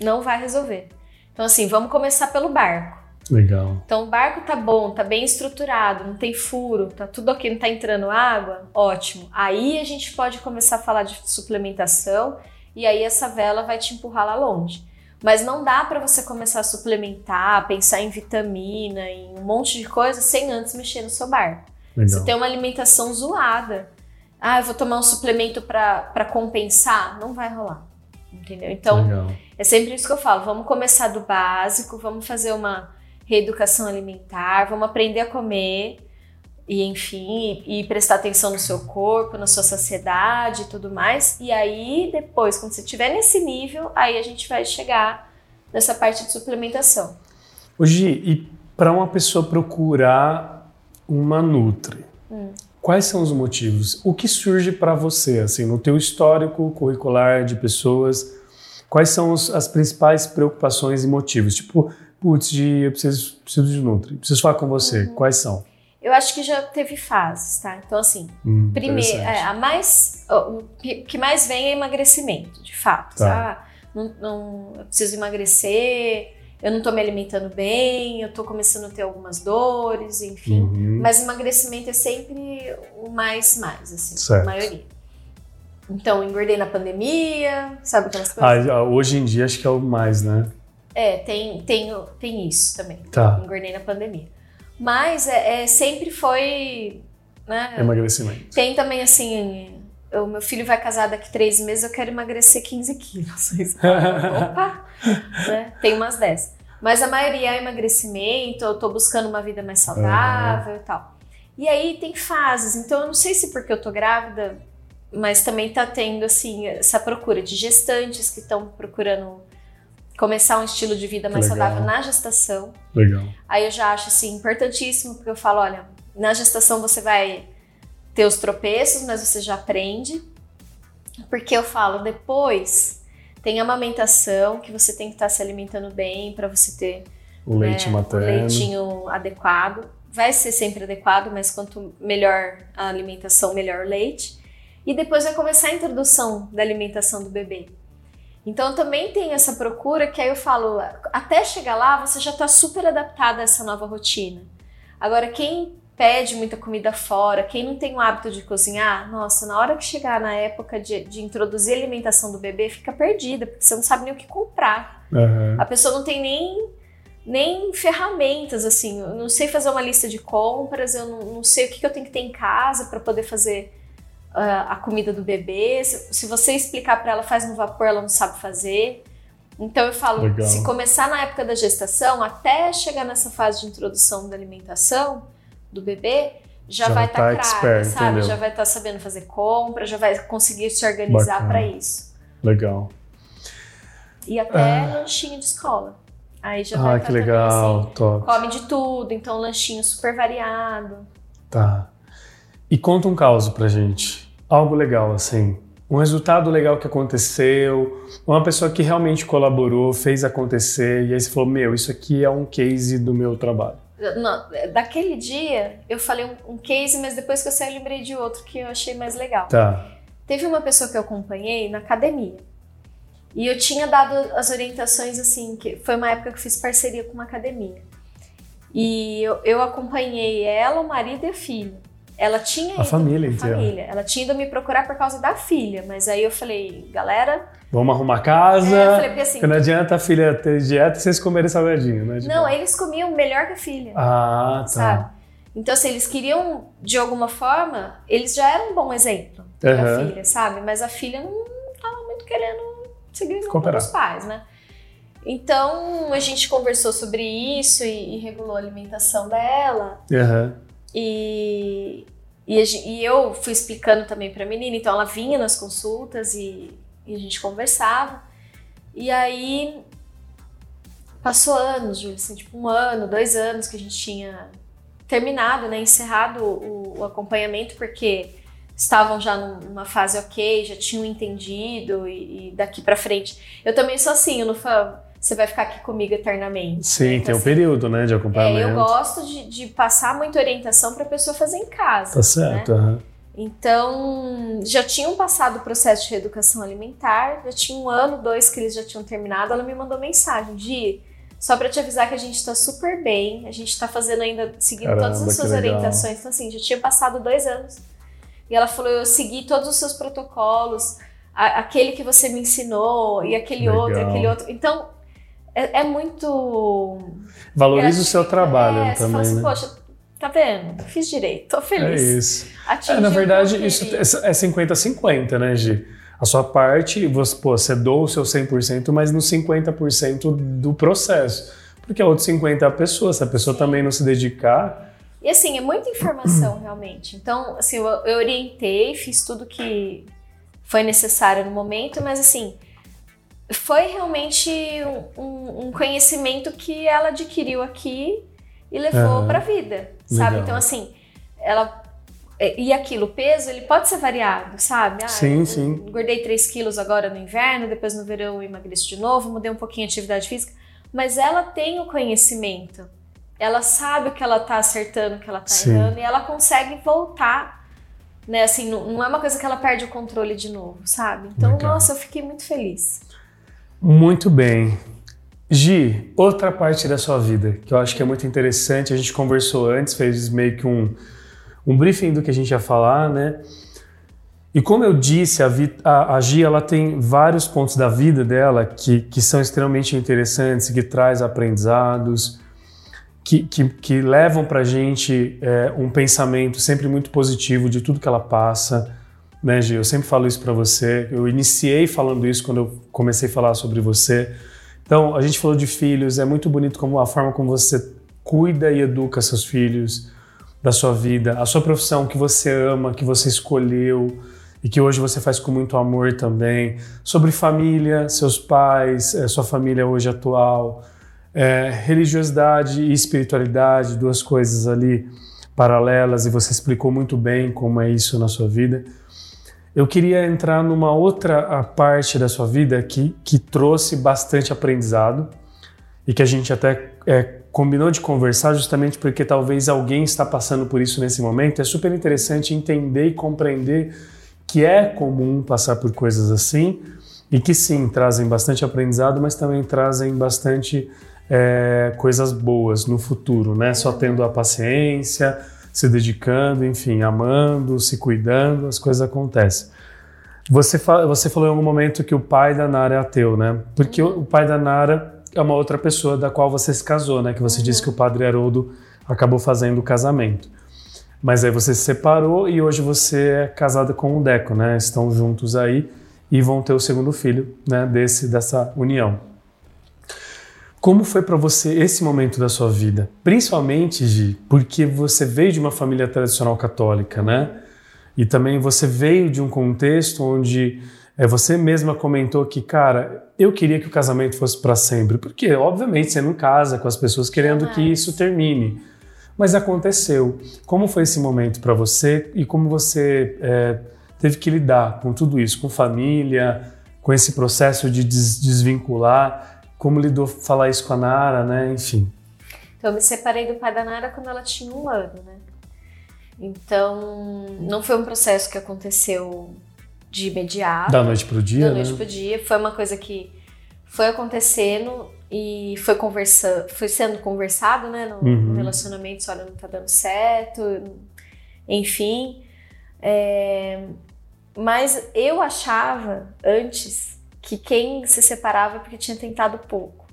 não vai resolver. Então assim, vamos começar pelo barco. Legal. Então o barco tá bom, tá bem estruturado, não tem furo, tá tudo ok, não tá entrando água, ótimo. Aí a gente pode começar a falar de suplementação e aí essa vela vai te empurrar lá longe. Mas não dá para você começar a suplementar, pensar em vitamina, em um monte de coisa sem antes mexer no seu barco. Legal. Você tem uma alimentação zoada. Ah, eu vou tomar um suplemento para compensar? Não vai rolar. Entendeu? Então, Legal. é sempre isso que eu falo. Vamos começar do básico, vamos fazer uma reeducação alimentar, vamos aprender a comer e, enfim, e, e prestar atenção no seu corpo, na sua saciedade e tudo mais. E aí, depois, quando você estiver nesse nível, aí a gente vai chegar nessa parte de suplementação. Hoje, e para uma pessoa procurar uma Nutri, Hum. quais são os motivos? O que surge para você, assim, no teu histórico curricular de pessoas? Quais são os- as principais preocupações e motivos? Tipo, putz, eu preciso, preciso de Nutri, preciso falar com você. Uhum. Quais são? Eu acho que já teve fases, tá? Então, assim, Hum, Primeiro, é, a mais, o que que mais vem é emagrecimento, de fato. Tá. Ah, não, não- eu preciso emagrecer, eu não tô me alimentando bem, eu tô começando a ter algumas dores, enfim. Uhum. Mas emagrecimento é sempre o mais, mais, assim, Certo. a maioria. Então, engordei na pandemia, sabe aquelas coisas? Ah, hoje em dia acho que é o mais, né? É, tem, tem, tem isso também. Tá. Engordei na pandemia. Mas é, é, sempre foi. Né, Emagrecimento. Tem também assim, o meu filho vai casar daqui três meses, eu quero emagrecer 15 quilos. Opa! né? Tem umas 10. Mas a maioria é emagrecimento, eu tô buscando uma vida mais saudável e tal. E aí tem fases, então eu não sei se porque eu tô grávida, mas também tá tendo assim, essa procura de gestantes que estão procurando começar um estilo de vida mais Legal. saudável na gestação. Legal. Aí eu já acho assim importantíssimo, porque eu falo, olha, na gestação você vai ter os tropeços, mas você já aprende. Porque eu falo, depois tem a amamentação, que você tem que estar se alimentando bem para você ter O leite né, materno. o leitinho adequado. Vai ser sempre adequado, mas quanto melhor a alimentação, melhor o leite. E depois vai começar a introdução da alimentação do bebê. Então também tem essa procura que aí eu falo, até chegar lá você já está super adaptada a essa nova rotina. Agora quem pede muita comida fora, quem não tem o hábito de cozinhar, nossa, na hora que chegar na época de, de introduzir a alimentação do bebê, fica perdida, porque você não sabe nem o que comprar. Aham. A pessoa não tem nem, nem ferramentas, assim. Eu não sei fazer uma lista de compras, eu não, não sei o que, que eu tenho que ter em casa para poder fazer a comida do bebê. Se, se você explicar para ela, faz no vapor, ela não sabe fazer. Então eu falo, Legal. se começar na época da gestação, até chegar nessa fase de introdução da alimentação do bebê, já, Já vai tá estar tá expert, sabe? entendeu? Já vai estar sabendo fazer compra, já vai conseguir se organizar para isso. Legal. E até Ah. lanchinho de escola. Aí já vai Ah, tá que legal. assim, Top. come de tudo, então lanchinho super variado. Tá. E conta um caos pra gente. Algo legal, assim. Um resultado legal que aconteceu, uma pessoa que realmente colaborou, fez acontecer, e aí você falou: Meu, isso aqui é um case do meu trabalho. Não, daquele dia, eu falei um, um case, mas depois que eu saí, eu lembrei de outro que eu achei mais legal. Tá. Teve uma pessoa que eu acompanhei na academia. E eu tinha dado as orientações assim, que foi uma época que eu fiz parceria com uma academia. E eu, eu acompanhei ela, o marido e a filha. Ela tinha A ido- família a inteira. família. Ela tinha ido me procurar por causa da filha, mas aí eu falei, galera, Vamos arrumar casa. É, eu falei, porque assim, porque não adianta a filha ter dieta e vocês comerem salgadinho, né? Tipo, não, eles comiam melhor que a filha. Ah, tá. sabe? Então, assim, eles queriam, de alguma forma, eles já eram um bom exemplo da Aham. filha, sabe? Mas a filha não tava muito querendo seguir o Cooperar. dos pais, né? Então, a gente conversou sobre isso e, e regulou a alimentação dela. Aham. E, e, a e eu fui explicando também pra menina, então ela vinha nas consultas e, e a gente conversava. E aí passou anos, Júlia, assim, tipo um ano, dois anos que a gente tinha terminado, né, encerrado o, o, acompanhamento, porque estavam já numa fase ok, já tinham entendido e, e daqui para frente. Eu também sou assim, eu não falo, você vai ficar aqui comigo eternamente. Sim, né? então, tem um assim, período, né, de acompanhamento. É, eu gosto de, de passar muita orientação para a pessoa fazer em casa. Tá certo, né? uhum. Então, já tinham passado o processo de reeducação alimentar, já tinha um ano, dois que eles já tinham terminado. Ela me mandou mensagem de só para te avisar que a gente está super bem, a gente está fazendo ainda, seguindo Caramba, todas as suas orientações. Então, assim, já tinha passado dois anos. E ela falou: eu segui todos os seus protocolos, a, aquele que você me ensinou, e aquele legal. outro, aquele outro. Então, é, é muito. Valoriza o seu trabalho é, também. Você fala assim, né? poxa, tá vendo? Fiz direito, tô feliz. É isso. É, na verdade, isso é 50-50, né, Gi? A sua parte, você, pô, você doa o seu 100%, mas no 50% do processo. Porque a outra 50% é a pessoa. Se a pessoa Sim. também não se dedicar. E assim, é muita informação, realmente. Então, assim, eu, eu orientei, fiz tudo que foi necessário no momento, mas assim, foi realmente um, um conhecimento que ela adquiriu aqui e levou uhum. para a vida, sabe? Legal. Então, assim, ela. É, e aquilo, o peso, ele pode ser variado, sabe? Ah, sim, eu, sim. Engordei 3 quilos agora no inverno, depois no verão eu emagreço de novo, mudei um pouquinho a atividade física. Mas ela tem o conhecimento. Ela sabe o que ela tá acertando, o que ela tá sim. errando, e ela consegue voltar. Né, assim, não, não é uma coisa que ela perde o controle de novo, sabe? Então, Legal. nossa, eu fiquei muito feliz. Muito bem. Gi, outra parte da sua vida que eu acho que é muito interessante, a gente conversou antes, fez meio que um, um briefing do que a gente ia falar, né? E como eu disse, a, a, a Gi ela tem vários pontos da vida dela que, que são extremamente interessantes, que traz aprendizados, que, que, que levam para a gente é, um pensamento sempre muito positivo de tudo que ela passa. Né? Eu sempre falo isso para você. Eu iniciei falando isso quando eu comecei a falar sobre você então, a gente falou de filhos, é muito bonito como a forma como você cuida e educa seus filhos, da sua vida, a sua profissão que você ama, que você escolheu e que hoje você faz com muito amor também, sobre família, seus pais, é, sua família hoje atual, é, religiosidade e espiritualidade, duas coisas ali paralelas e você explicou muito bem como é isso na sua vida. Eu queria entrar numa outra parte da sua vida que, que trouxe bastante aprendizado e que a gente até é, combinou de conversar justamente porque talvez alguém está passando por isso nesse momento. É super interessante entender e compreender que é comum passar por coisas assim e que sim, trazem bastante aprendizado, mas também trazem bastante é, coisas boas no futuro, né? Só tendo a paciência, se dedicando, enfim, amando, se cuidando, as coisas acontecem. Você, você falou em algum momento que o pai da Nara é ateu, né? Porque uhum. o pai da Nara é uma outra pessoa da qual você se casou, né? Que você uhum. disse que o padre Haroldo acabou fazendo o casamento. Mas aí você se separou e hoje você é casada com o Deco, né? Estão juntos aí e vão ter o segundo filho, né? Desse dessa união. Como foi para você esse momento da sua vida? Principalmente, Gi, porque você veio de uma família tradicional católica, né? E também você veio de um contexto onde é, você mesma comentou que, cara, eu queria que o casamento fosse para sempre. Porque, obviamente, você não casa com as pessoas querendo que isso termine. Mas aconteceu. Como foi esse momento para você e como você é, teve que lidar com tudo isso, com família, com esse processo de des desvincular? Como lidou falar isso com a Nara, né? Enfim. Então, eu me separei do pai da Nara quando ela tinha um ano, né? Então, não foi um processo que aconteceu de imediato. Da noite pro dia, Da noite né? pro dia. Foi uma coisa que foi acontecendo e foi conversa, foi sendo conversado, né, no, uhum. no relacionamento, olha, não tá dando certo, enfim. É, mas eu achava antes que quem se separava é porque tinha tentado pouco.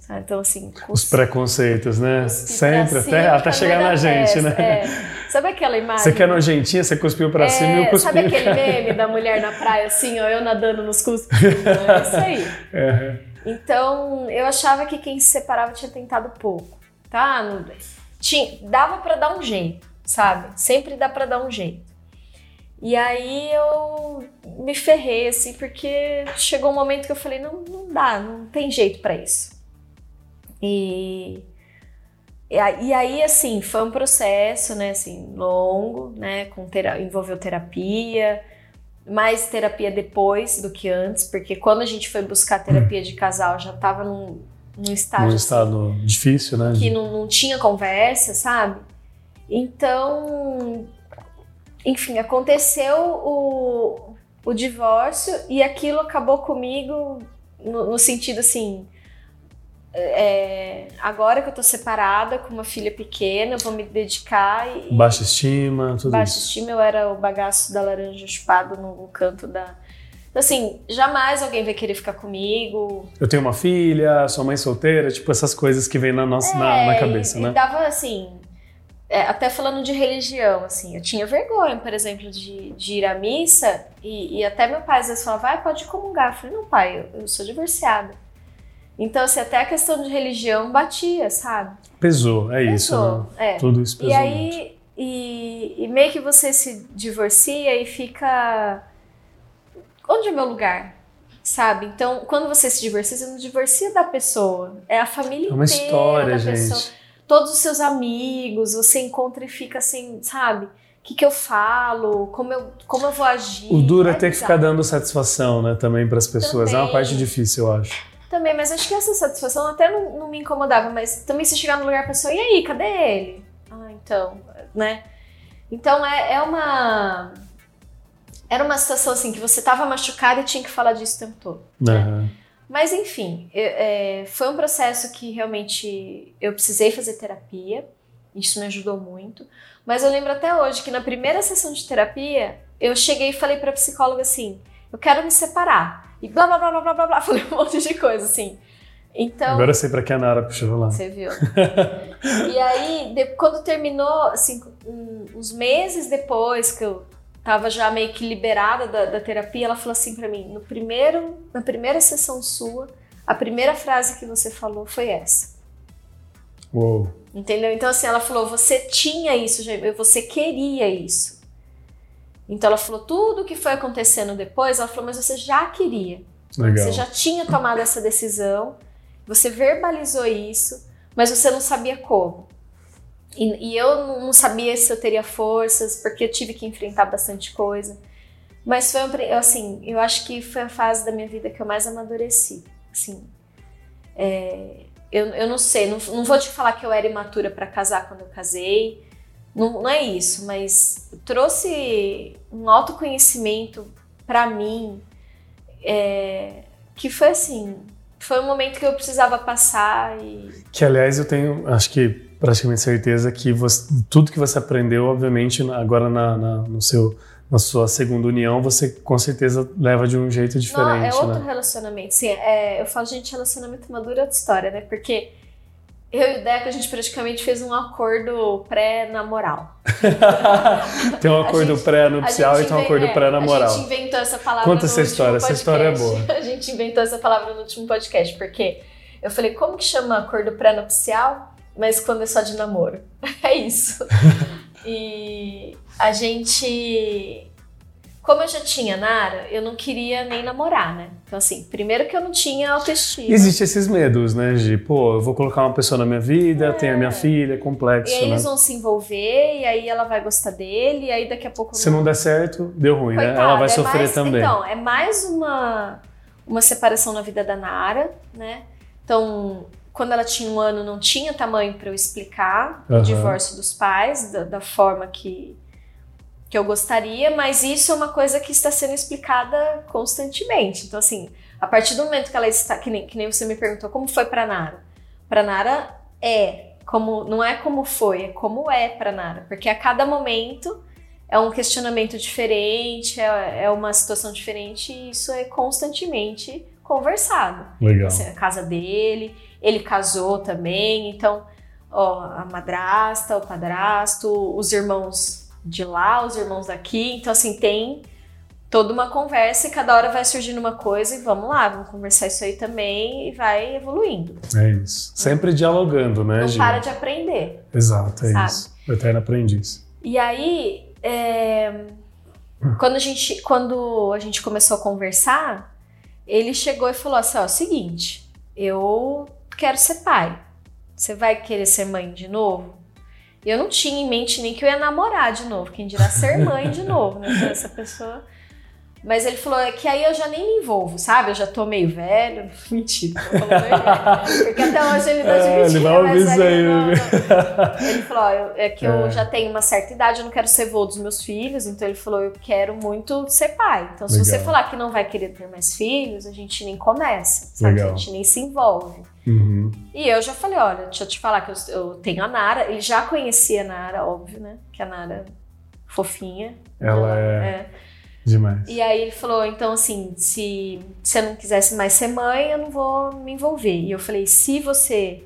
Sabe? Então, assim. Os preconceitos, né? Sempre, até, até chegar na gente, né? É. Sabe aquela imagem? Você quer nojentinha, você cuspiu pra é, cima e eu cuspi. Sabe aquele meme da mulher na praia, assim, ó, eu nadando nos cuspos? é isso aí. É. Então, eu achava que quem se separava tinha tentado pouco, tá? Tinha, dava para dar um jeito, sabe? Sempre dá para dar um jeito. E aí eu me ferrei, assim, porque chegou um momento que eu falei, não, não dá, não tem jeito para isso. E E aí, assim, foi um processo, né, assim, longo, né, com tera envolveu terapia, mais terapia depois do que antes, porque quando a gente foi buscar terapia de casal, já estava num, num estágio... Num estado assim, difícil, né? Que não, não tinha conversa, sabe? Então, enfim, aconteceu o, o divórcio e aquilo acabou comigo no, no sentido assim é, agora que eu tô separada com uma filha pequena, eu vou me dedicar e. Baixa estima, tudo Baixa isso. estima, eu era o bagaço da laranja chupado no canto da. Então, assim, jamais alguém vai querer ficar comigo. Eu tenho uma filha, sou mãe solteira, tipo essas coisas que vem na nossa é, na, na, cabeça, e, né? E dava assim. É, até falando de religião, assim, eu tinha vergonha, por exemplo, de, de ir à missa e, e até meu pai às vezes falava, vai, pode comungar. Eu falei, não, pai, eu, eu sou divorciada. Então, assim, até a questão de religião batia, sabe? Pesou, é Pesou, isso, né? É. Tudo isso pesou E aí, e, e, meio que você se divorcia e fica. Onde é meu lugar? Sabe? Então, quando você se divorcia, você não divorcia da pessoa. É a família É uma inteira história, da gente. pessoa. Todos os seus amigos, você encontra e fica assim, sabe? O que, que eu falo? Como eu, como eu vou agir? O duro é É ter que ficar dando satisfação, né, também para as pessoas. É uma Também. parte difícil, eu acho. Também, mas acho que essa satisfação até não, não me incomodava, mas também se chegar no lugar a pessoa, e aí, cadê ele? Ah, então, né? Então é, é uma. Era uma situação assim que você tava machucada e tinha que falar disso o tempo todo. Aham. Mas enfim, é, foi um processo que realmente eu precisei fazer terapia, isso me ajudou muito. Mas eu lembro até hoje que na primeira sessão de terapia, eu cheguei e falei pra psicóloga assim: eu quero me separar. E blá blá blá blá blá blá, blá falei um monte de coisa assim. Então. Agora eu sei para que a Nara puxou lá. Você viu? e aí, de- quando terminou, assim, um- uns meses depois que eu tava já meio que liberada da, da terapia, ela falou assim pra mim: no primeiro, na primeira sessão sua, a primeira frase que você falou foi essa. Uou. Entendeu? Então, assim, ela falou: você tinha isso, já, você queria isso. Então, ela falou: tudo que foi acontecendo depois, ela falou: mas você já queria. Legal. Você já tinha tomado essa decisão, você verbalizou isso, mas você não sabia como. E, e eu não sabia se eu teria forças, porque eu tive que enfrentar bastante coisa. Mas foi um, assim, eu acho que foi a fase da minha vida que eu mais amadureci. Assim, é, eu, eu não sei, não, não vou te falar que eu era imatura para casar quando eu casei. Não, não é isso, mas trouxe um autoconhecimento para mim é, que foi assim, foi um momento que eu precisava passar e Que, aliás, eu tenho, acho que praticamente certeza que você- tudo que você aprendeu, obviamente, agora na, na- no seu, na sua segunda união, você com certeza leva de um jeito não, diferente, é outro né? relacionamento. Sim, é, eu falo, gente, relacionamento maduro é outra história, né? Porque eu e o Deco, a gente praticamente fez um acordo pré-namoral. tem um acordo pré-nupcial e tem um acordo pré-namoral. A gente inventou essa palavra Conta essa história, essa história é boa. A gente inventou essa palavra no último podcast, porque eu falei, como que chama acordo pré-nupcial, mas quando é só de namoro? É isso. e a gente... Como eu já tinha Nara, eu não queria nem namorar, né? Então, assim, primeiro que eu não tinha autoestima. Existem esses medos, né? De, pô, eu vou colocar uma pessoa na minha vida, tem a minha filha, é complexo, E aí né? eles vão se envolver, e aí ela vai gostar dele, e aí daqui a pouco... Se não der certo, deu ruim, né? Coitada, Ela vai é sofrer mais- também. Então, é mais uma, uma separação na vida da Nara, né? Então, quando ela tinha um ano, não tinha tamanho para eu explicar Aham. o divórcio dos pais, da, da forma que, que eu gostaria, mas isso é uma coisa que está sendo explicada constantemente. Então, assim, a partir do momento que ela está, que nem, que nem você me perguntou, como foi para Nara? Para Nara é como, não é como foi, é como é para Nara, porque a cada momento é um questionamento diferente, é, é uma situação diferente e isso é constantemente conversado. Legal. Assim, a casa dele, ele casou também, então, ó, a madrasta, o padrasto, os irmãos de lá, os irmãos daqui, então assim, tem toda uma conversa e cada hora vai surgindo uma coisa e vamos lá, vamos conversar isso aí também e vai evoluindo. É isso. Sempre dialogando, né, Não para de aprender. Exato, é sabe? isso. O eterno aprendiz. E aí, é, quando, a gente, quando a gente começou a conversar, ele chegou e falou assim: ó, seguinte, eu quero ser pai. Você vai querer ser mãe de novo? Eu não tinha em mente nem que eu ia namorar de novo, quem dirá ser mãe de novo, né? Então, essa pessoa. Mas ele falou é que aí eu já nem me envolvo, sabe? Eu já tô meio velho. Mentira, Porque até hoje ele não É, admitia, ele vai ouvir mas isso aí não, né? não. Ele falou, ó, eu- é que eu É. já tenho uma certa idade, eu não quero ser vô dos meus filhos, então ele falou, eu quero muito ser pai. Então se você Legal. falar que não vai querer ter mais filhos, a gente nem começa, sabe? Legal. A gente nem se envolve. Uhum. E eu já falei, olha, deixa eu te falar que eu, eu tenho a Nara, ele já conhecia a Nara, óbvio, né? Que a Nara é fofinha. Ela é demais. E aí ele falou, então assim, se você não quisesse mais ser mãe, eu não vou me envolver. E eu falei, se você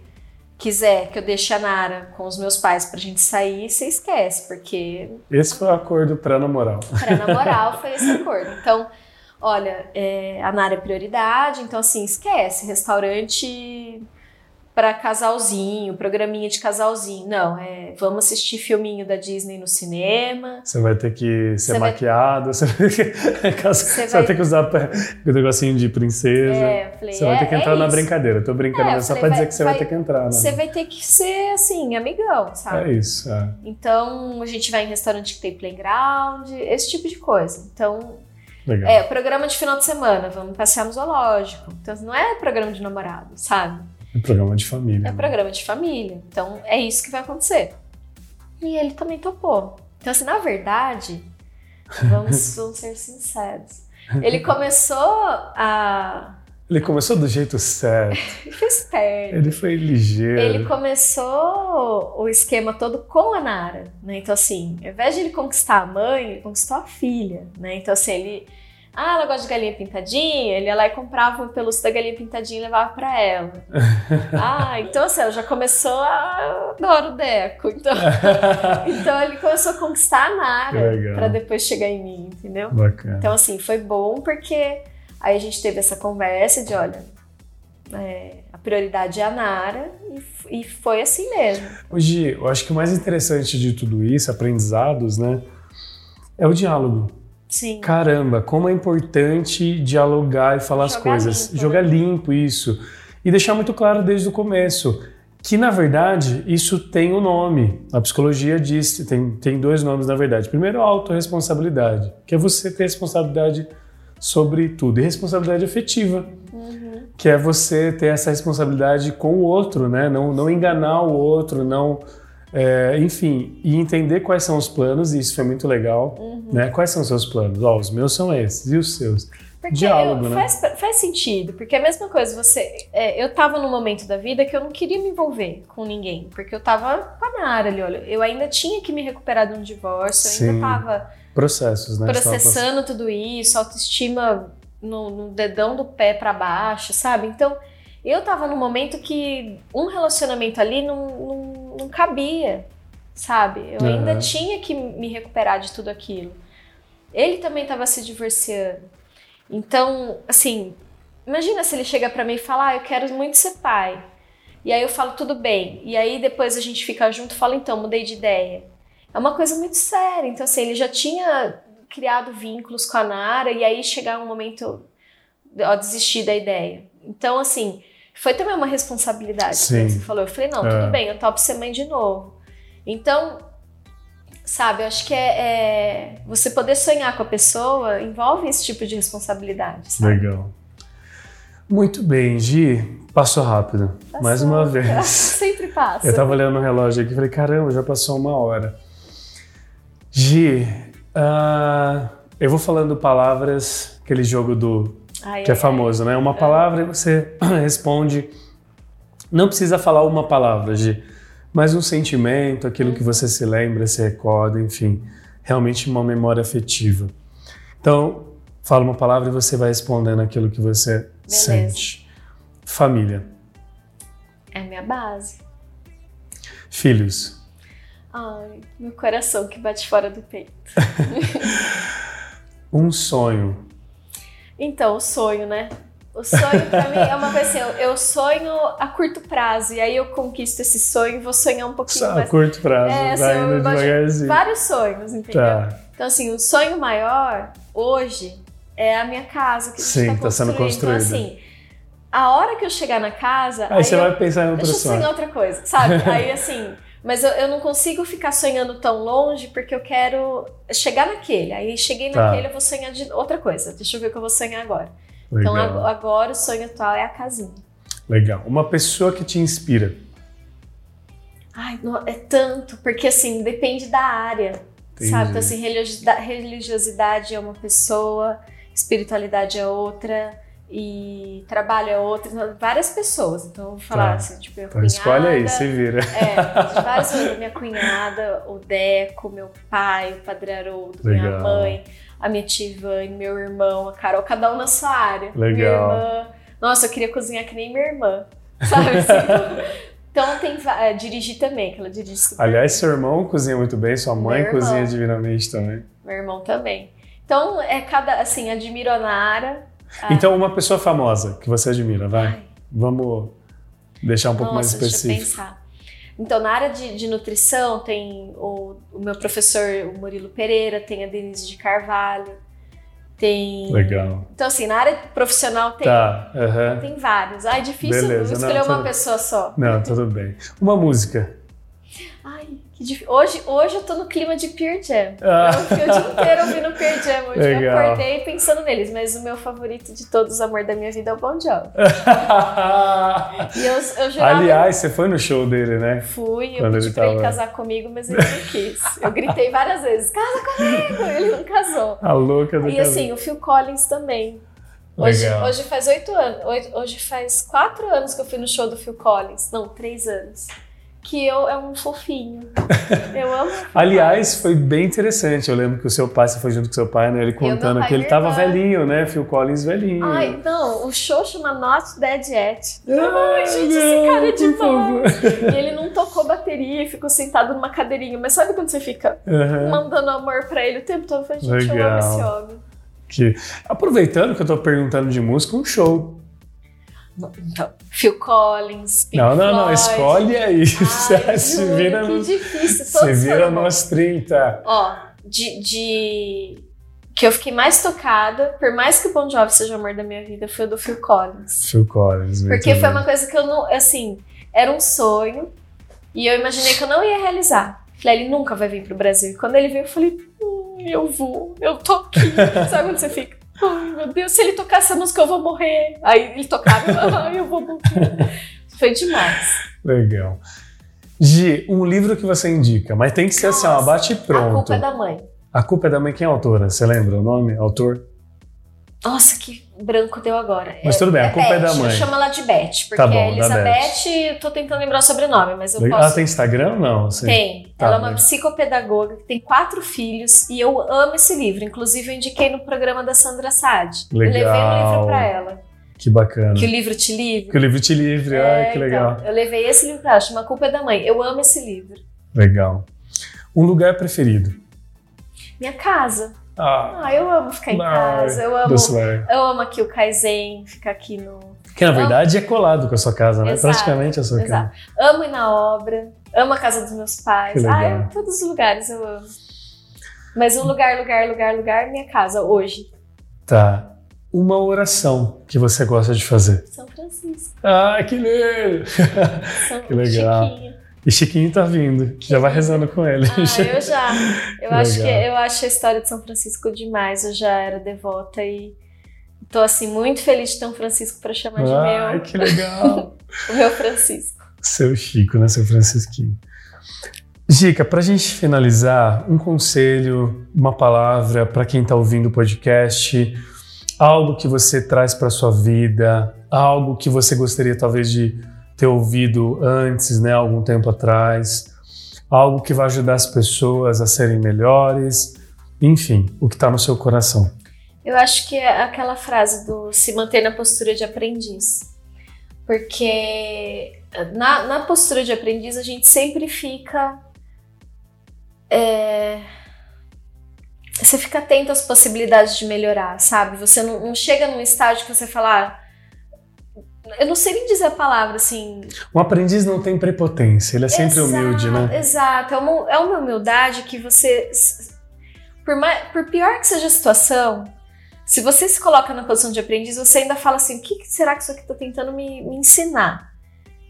quiser que eu deixe a Nara com os meus pais pra gente sair, você esquece, porque Esse foi o acordo pré-namoral. pra namorar foi esse acordo. Então, olha, é, a Nara é prioridade, então assim, esquece, restaurante pra casalzinho, programinha de casalzinho. Não, é, vamos assistir filminho da Disney no cinema. Você vai ter que ser Você vai- maquiado, você vai, ter que, você vai- ter que usar o negocinho de princesa. É, falei, Você vai ter que é- entrar é na brincadeira. Tô brincando, É, mas só pra dizer que você vai, ter que entrar. Né? Você vai ter que ser assim, amigão, sabe? É isso. É. Então, a gente vai em restaurante que tem playground, esse tipo de coisa. Então, Legal. é, programa de final de semana, vamos passear no zoológico. Então, não é programa de namorado, sabe? É programa de família. É né? programa de família. Então, é isso que vai acontecer. E ele também topou. Então, assim, na verdade, vamos, vamos ser sinceros. Ele começou a. Ele começou do jeito certo. Ele foi esperto. Ele foi ligeiro. Ele começou o esquema todo com a Nara, né? Então, assim, ao invés de ele conquistar a mãe, ele conquistou a filha, né? Então, assim, ele. Ah, ela gosta de galinha pintadinha? Ele ia lá e comprava um pelúcio da galinha pintadinha e levava pra ela. ah, então, assim, ela já começou a. Adoro o Deco. Então, então ele começou a conquistar a Nara pra depois chegar em mim, entendeu? Bacana. Então, assim, foi bom porque aí a gente teve essa conversa de, olha, é, a prioridade é a Nara e, e foi assim mesmo. Hoje, eu acho que o mais interessante de tudo isso, aprendizados, né? É o diálogo. Sim. Caramba, como é importante dialogar e falar as Jogar coisas. limpo, Jogar né? limpo isso. E deixar muito claro desde o começo que, na verdade, isso tem um nome. A psicologia diz, tem, tem dois nomes, na verdade. Primeiro, a autorresponsabilidade, que é você ter responsabilidade sobre tudo. E responsabilidade afetiva, Uhum. que é você ter essa responsabilidade com o outro, né? Não, não enganar o outro, não... é, enfim, e entender quais são os planos, e isso foi muito legal, Uhum. né? Quais são os seus planos? Ó, os meus são esses, e os seus? Porque Diálogo, eu- né? faz, faz sentido, porque é a mesma coisa, você. é, eu tava num momento da vida que eu não queria me envolver com ninguém, porque eu tava com a Nara ali, olha. Eu ainda tinha que me recuperar de um divórcio, eu Sim. ainda tava Processos, né? processando tudo isso, autoestima no, no dedão do pé pra baixo, sabe? Então, eu tava num momento que um relacionamento ali não, não, não cabia, sabe? Eu Aham. ainda tinha que me recuperar de tudo aquilo. Ele também tava se divorciando. Então, assim, imagina se ele chega pra mim e fala: ah, eu quero muito ser pai. E aí eu falo, tudo bem. E aí depois a gente fica junto e fala, então, mudei de ideia. É uma coisa muito séria. Então, assim, ele já tinha criado vínculos com a Nara e aí chegar um momento, ó, desistir da ideia. Então, assim, foi também uma responsabilidade. Sim. que Você falou, eu falei, não, É. tudo bem, eu topo ser mãe de novo. Então, sabe, eu acho que é, é- você poder sonhar com a pessoa envolve esse tipo de responsabilidade, sabe? Legal. Muito bem, Gi. Passou rápido. Passou. Mais uma vez. Sempre passa. Eu tava olhando o relógio aqui e falei, caramba, já passou uma hora. Gi, ah, eu vou falando palavras, aquele jogo do Ai, que é ai, famoso, né? Uma palavra e você responde. Não precisa falar uma palavra, Gi, mas um sentimento, aquilo que você se lembra, se recorda, enfim, realmente uma memória afetiva. Então, fala uma palavra e você vai respondendo aquilo que você sente. Família, É minha base. filhos, Ai, meu coração que bate fora do peito. um sonho, Então, o sonho, né? O sonho pra mim é uma coisa assim, eu, eu sonho a curto prazo, e aí eu conquisto esse sonho e vou sonhar um pouquinho só a mais. curto prazo, É, assim, eu devagarzinho. Vários sonhos, entendeu? Tá, Então, assim, o sonho maior hoje é a minha casa que a Sim, tá tá sendo construindo. Então, construída. assim, a hora que eu chegar na casa. Aí, você eu, vai pensar em outra Deixa eu sonhar outra coisa, sabe? aí assim. Mas eu, eu não consigo ficar sonhando tão longe porque eu quero chegar naquele. Aí cheguei Tá. naquele, eu vou sonhar de outra coisa. Deixa eu ver o que eu vou sonhar agora. Então Legal. ag- agora o sonho atual é a casinha. Legal. Uma pessoa que te inspira. Ai, não, é tanto, porque assim, depende da área. Entendi. Sabe? Então, assim, religiosidade é uma pessoa, espiritualidade é outra, e trabalho é outra. Então, várias pessoas. Então, eu vou falar Tá. assim, tipo, minha Então cunhada. escolhe aí, se vira. É, várias pessoas. Minha cunhada, o Deco, meu pai, o Padre Haroldo, minha Legal. mãe, a minha tia Ivane, meu irmão, a Carol, cada um na sua área. Minha Legal. irmã. Nossa, eu queria cozinhar que nem minha irmã. Sabe? assim? então tem é, dirigir também, que ela dirige super Aliás, seu irmão cozinha muito bem, sua mãe Meu irmão. cozinha divinamente também. Meu irmão também. Então, é cada, assim, admiro a Nara. A- Então, uma pessoa famosa que você admira, vai. Ai, Vamos deixar um pouco mais nossa, deixa eu específico. pensar. Então, na área de, de nutrição, tem o, o meu professor, o Murilo Pereira, tem a Denise de Carvalho, tem... Legal. Então, assim, na área profissional tem, Tá, aham. tem vários. Ah, é difícil Beleza, escolher não, uma tudo- pessoa só. Não, tudo bem. Uma música. Ai. Hoje, hoje eu tô no clima de Pearl Jam. Ah. Eu fiquei o dia inteiro ouvindo Pearl Jam. Hoje eu Legal. acordei pensando neles, mas o meu favorito de todos, o amor da minha vida, é o Bon Jovi. E eu, eu jurava... Aliás, você foi no show dele, né? Fui, eu Quando pedi ele pra ele casar comigo, mas ele não quis. Eu gritei várias vezes, casa comigo! Ele não casou. A louca do E assim, o Phil Collins também. Hoje, hoje faz oito anos, hoje faz quatro anos que eu fui no show do Phil Collins. Não, três anos. Que eu é um fofinho. Eu amo. Aliás, foi bem interessante. Eu lembro que o seu pai, você foi junto com seu pai, né? Ele contando que ele tava velhinho, né? Phil Collins velhinho. Ai, não, o show chama Not Dead Yet. Ai, gente, esse cara é demais. E ele não tocou bateria e ficou sentado numa cadeirinha. Mas sabe quando você fica Aham. mandando amor pra ele o tempo todo? Eu falei, gente, eu Legal. amo esse homem. Que- Aproveitando que eu tô perguntando de música, um show. Então, Phil Collins, Pink não, não, não. Floyd. Escolhe aí. Ai, se juro, vira, que no- difícil. Todos vira nos 30. Ó, de, de... Que eu fiquei mais tocada, por mais que o Bon Jovi seja o amor da minha vida, foi o do Phil Collins. Phil Collins. Porque foi bem. uma coisa que eu não... Assim, era um sonho e eu imaginei que eu não ia realizar. Falei, ele nunca vai vir pro Brasil. E quando ele veio, eu falei, hum, eu vou, eu tô aqui. Sabe quando você fica? Ai, meu Deus, se ele tocar essa música, eu vou morrer. Aí ele tocava, ai, eu vou morrer. Foi demais. Legal. Gi, um livro que você indica, mas tem que ser assim, ó, Nossa, bate A pronto. culpa é da mãe. A culpa é da mãe, quem é a autora? Você lembra o nome? Autor? Nossa, que branco deu agora. Mas tudo bem, a culpa é da Beth, mãe. Eu chamo ela de Beth, porque Tá bom, é da Elizabeth, eu tô tentando lembrar o sobrenome, mas eu Ela posso. tem Instagram ou não? Tem. Tá, ela é uma né? psicopedagoga que tem quatro filhos e eu amo esse livro. Inclusive, eu indiquei no programa da Sandra Sade. Eu levei um Legal. livro pra ela. Que bacana. Que o livro te livre. Que o livro te livre, É, ai, que então, legal. eu levei esse livro pra ela, chama A Culpa é da Mãe. Eu amo esse livro. Legal. Um lugar preferido? Minha casa. Ah, Ah, eu amo ficar em Ai, casa. Eu amo. Eu amo aqui o Kaizen, ficar aqui no. Que na verdade é colado com a sua casa, né? Exato, Praticamente a sua Exato. casa. Amo ir na obra, amo a casa dos meus pais. Ah, eu, todos os lugares eu amo. Mas um lugar, lugar, lugar, lugar, minha casa, hoje. Tá. Uma oração que você gosta de fazer. São Francisco. Ah, que lindo! São Que legal. Chiquinho. E Chiquinho tá vindo. Já vai rezando com ele. Ah, eu já. Eu acho, que, eu acho a história de São Francisco demais. Eu já era devota e tô assim muito feliz de ter um Francisco para chamar de Ai, meu. que legal! O meu Francisco. Seu Chico, né? Seu Francisquinho. Gica, pra gente finalizar, um conselho, uma palavra para quem tá ouvindo o podcast, algo que você traz para sua vida, algo que você gostaria talvez de ter ouvido antes, né, algum tempo atrás, algo que vai ajudar as pessoas a serem melhores, enfim, o que está no seu coração. Eu acho que é aquela frase do se manter na postura de aprendiz. Porque na, na postura de aprendiz a gente sempre fica. é, você fica atento às possibilidades de melhorar, sabe? Você não, não chega num estágio que você fala. "Ah, eu não sei nem dizer a palavra assim. Um aprendiz não tem prepotência, ele é sempre Exato, humilde, né? Exato, é uma, é uma humildade que você. Por, mais, por pior que seja a situação, Se você se coloca na posição de aprendiz, você ainda fala assim: o que será que isso aqui está tentando me, me ensinar?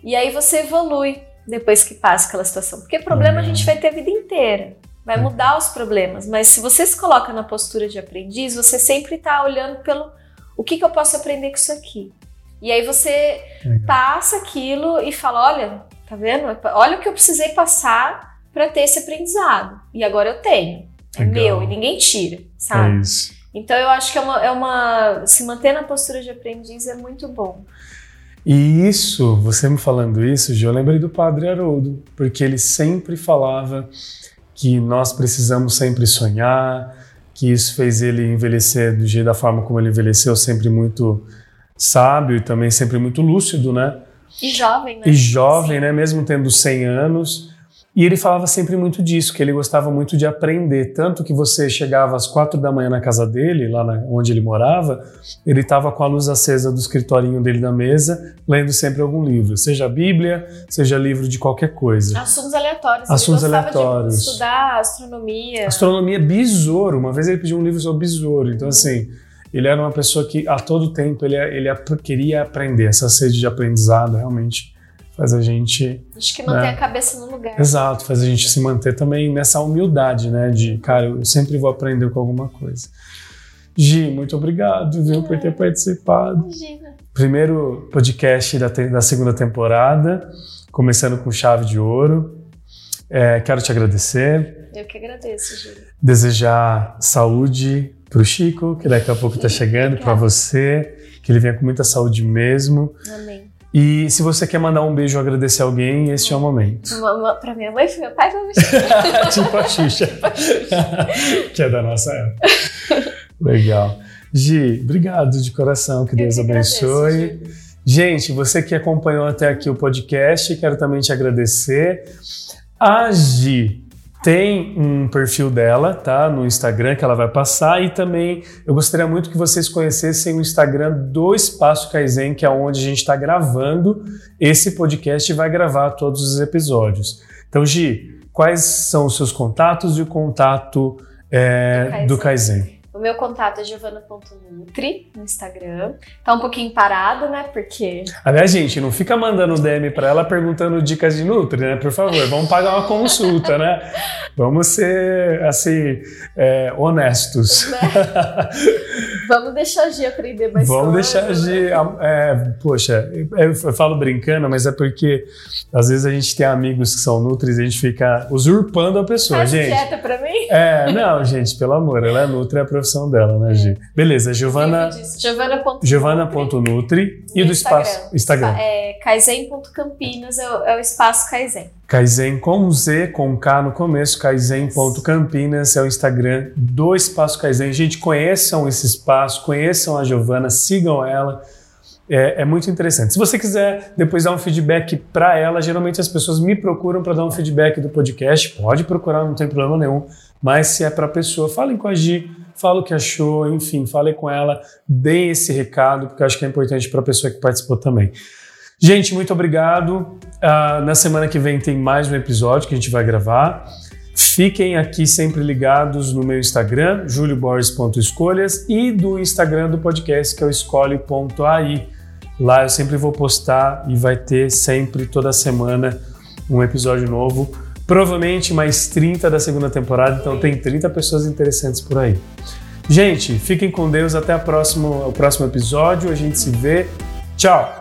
E aí você evolui depois que passa aquela situação. Porque problema a gente vai ter a vida inteira. Vai é. mudar os problemas. Mas se você se coloca na postura de aprendiz, você sempre está olhando pelo o que, que eu posso aprender com isso aqui. E aí você Legal. passa aquilo e fala: olha, tá vendo? Olha o que eu precisei passar para ter esse aprendizado. E agora eu tenho. É Legal. meu e ninguém tira, sabe? É isso. Então eu acho que é uma, é uma. Se manter na postura de aprendiz é muito bom. E isso, você me falando isso, eu lembrei do padre Haroldo, porque ele sempre falava que nós precisamos sempre sonhar, que isso fez ele envelhecer do jeito da forma como ele envelheceu, sempre muito sábio e também sempre muito lúcido, né? E jovem, né? E jovem, Sim. né? Mesmo tendo 100 anos. E ele falava sempre muito disso, que ele gostava muito de aprender. Tanto que você chegava às quatro da manhã na casa dele, lá na, onde ele morava, ele estava com a luz acesa do escritorinho dele na mesa, lendo sempre algum livro, seja Bíblia, seja livro de qualquer coisa. Assuntos aleatórios. Assuntos ele aleatórios. De estudar astronomia. Astronomia besouro. Uma vez ele pediu um livro sobre besouro. Então, assim, ele era uma pessoa que a todo tempo ele, ele queria aprender. Essa sede de aprendizado realmente faz a gente. Acho que manter né? a cabeça no lugar. Exato, faz a gente se manter também nessa humildade, né? De, cara, eu sempre vou aprender com alguma coisa. Gi, muito obrigado, viu, por ter participado. Imagina. Primeiro podcast da, da segunda temporada, começando com chave de ouro. É, quero te agradecer. Eu que agradeço, Gi. Desejar saúde para o Chico, que daqui a pouco está chegando, para você, que ele venha com muita saúde mesmo. Amém. E se você quer mandar um beijo ou agradecer alguém, este é o momento. Para minha mãe, para meu pai, para Tipo a Xuxa. tipo a Xuxa. que é da nossa época. Legal. Gi, obrigado de coração, que Deus que abençoe. Agradeço, Gente, você que acompanhou até aqui o podcast, quero também te agradecer. A Gi tem um perfil dela, tá? No Instagram que ela vai passar e também eu gostaria muito que vocês conhecessem o Instagram do Espaço Kaizen, que é onde a gente está gravando esse podcast e vai gravar todos os episódios. Então, Gi, quais são os seus contatos e o contato é, do Kaizen? Do Kaizen? Meu contato é giovana.nutri no Instagram. Tá um pouquinho parado, né? Porque. Aliás, gente, não fica mandando DM para ela perguntando dicas de Nutri, né? Por favor, vamos pagar uma consulta, né? Vamos ser, assim, é, honestos. Né? vamos deixar a Gi aprender mais Vamos deixar a Gi. Né? É, poxa, eu falo brincando, mas é porque às vezes a gente tem amigos que são Nutris e a gente fica usurpando a pessoa, Faz gente. quieta pra mim? É, não, gente, pelo amor, ela é Nutri, é a profissão dela, né, Gi? Beleza, Giovana. Giovana.nutri. Giovana.nutri e do espaço. Instagram. É, Kaizen.campinas é, é, o espaço Kaizen. Kaizen com Z, com K no começo, Kaizen.campinas é o Instagram do Espaço Kaizen. Gente, conheçam esse espaço, conheçam a Giovana, sigam ela. É, é, muito interessante. Se você quiser depois dar um feedback para ela, geralmente as pessoas me procuram para dar um feedback do podcast. Pode procurar, não tem problema nenhum. Mas se é para a pessoa, falem com a Gi, fala o que achou, enfim, fale com ela, deem esse recado, porque eu acho que é importante para a pessoa que participou também. Gente, muito obrigado. Uh, na semana que vem tem mais um episódio que a gente vai gravar. Fiquem aqui sempre ligados no meu Instagram, julioborges.escolhas, e do Instagram do podcast, que é o escolhe.ai. Lá eu sempre vou postar e vai ter sempre, toda semana, um episódio novo Provavelmente mais 30 da segunda temporada, então tem 30 pessoas interessantes por aí. Gente, fiquem com Deus, até próximo, o próximo episódio, a gente se vê. Tchau!